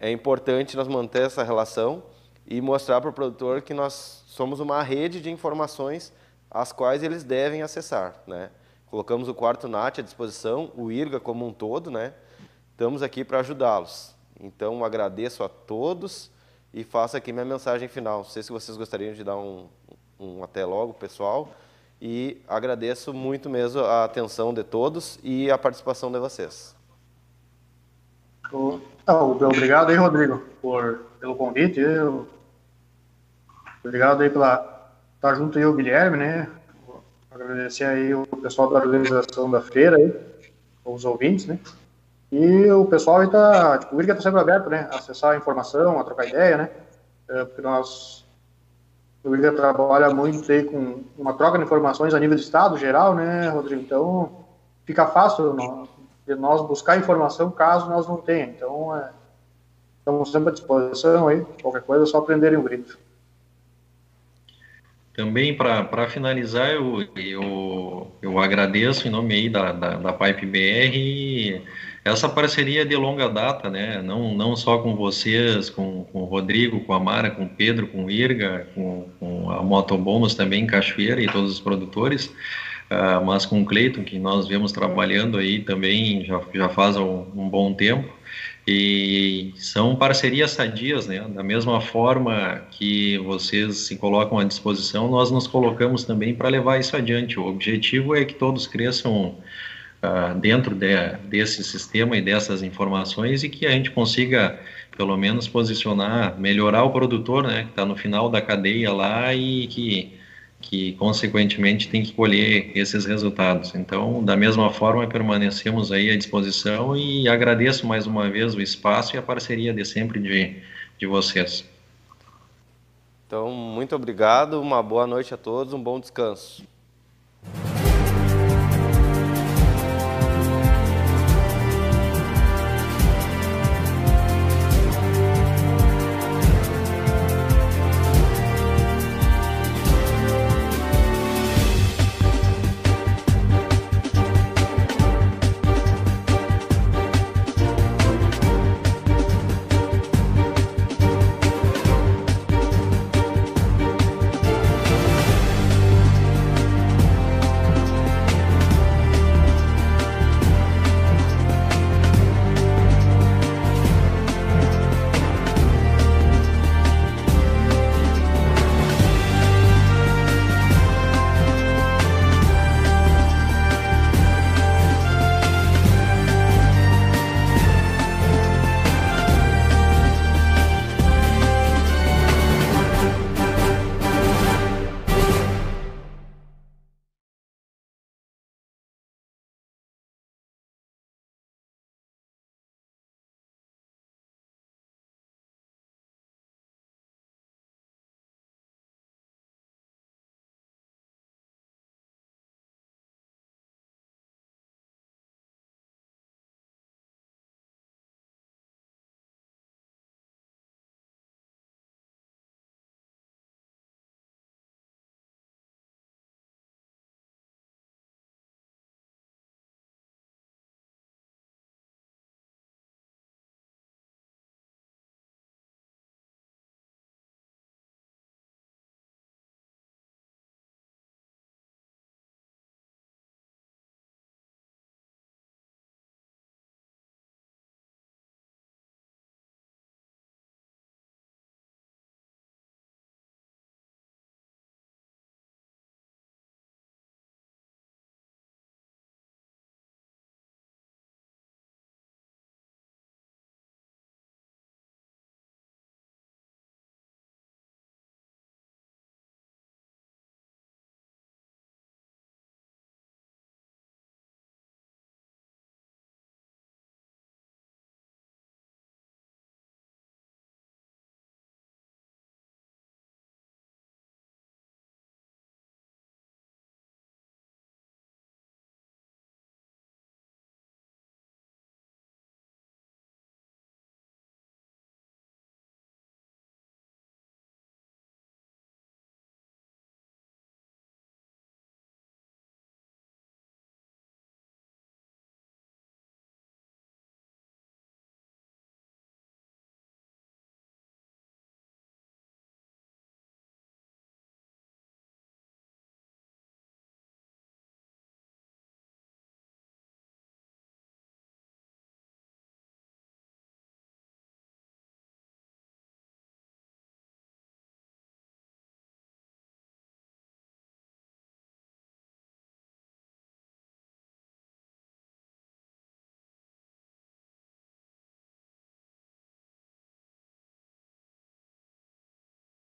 É importante nós manter essa relação e mostrar para o produtor que nós somos uma rede de informações às quais eles devem acessar, né? Colocamos o quarto NAT à disposição, o IRGA como um todo, né? Estamos aqui para ajudá-los. Então, agradeço a todos e faço aqui minha mensagem final. Não sei se vocês gostariam de dar um, um até logo, pessoal e agradeço muito mesmo a atenção de todos e a participação de vocês. Obrigado aí, Rodrigo, por, pelo convite. Obrigado aí pela estar junto aí o Guilherme, né? Agradecer aí o pessoal da organização da feira aí, os ouvintes, né? E o pessoal aí tá, tipo, o IRGA tá sempre aberto, né? Acessar a informação, a trocar ideia, né? É, porque nós o IGA trabalha muito aí com uma troca de informações a nível de estado geral, né, Rodrigo? Então, fica fácil nós, de nós buscar informação caso nós não tenhamos. Então, é, estamos sempre à disposição aí. Qualquer coisa é só prenderem o grito. Também, para finalizar, eu, eu, eu agradeço em nome aí da, da, da Pipe BR essa parceria de longa data, né? Não, não só com vocês, com, com o Rodrigo, com a Mara, com o Pedro, com o Irga, com, com a Motobônus também, Cachoeira e todos os produtores, uh, mas com o Cleiton, que nós vemos trabalhando aí também já, já faz um, um bom tempo. E são parcerias sadias, né? Da mesma forma que vocês se colocam à disposição, nós nos colocamos também para levar isso adiante. O objetivo é que todos cresçam uh, dentro de, desse sistema e dessas informações e que a gente consiga pelo menos posicionar, melhorar o produtor, né, que está no final da cadeia lá e que, que consequentemente tem que colher esses resultados. Então, da mesma forma, permanecemos aí à disposição e agradeço mais uma vez o espaço e a parceria de sempre de, de vocês. Então, muito obrigado, uma boa noite a todos, um bom descanso.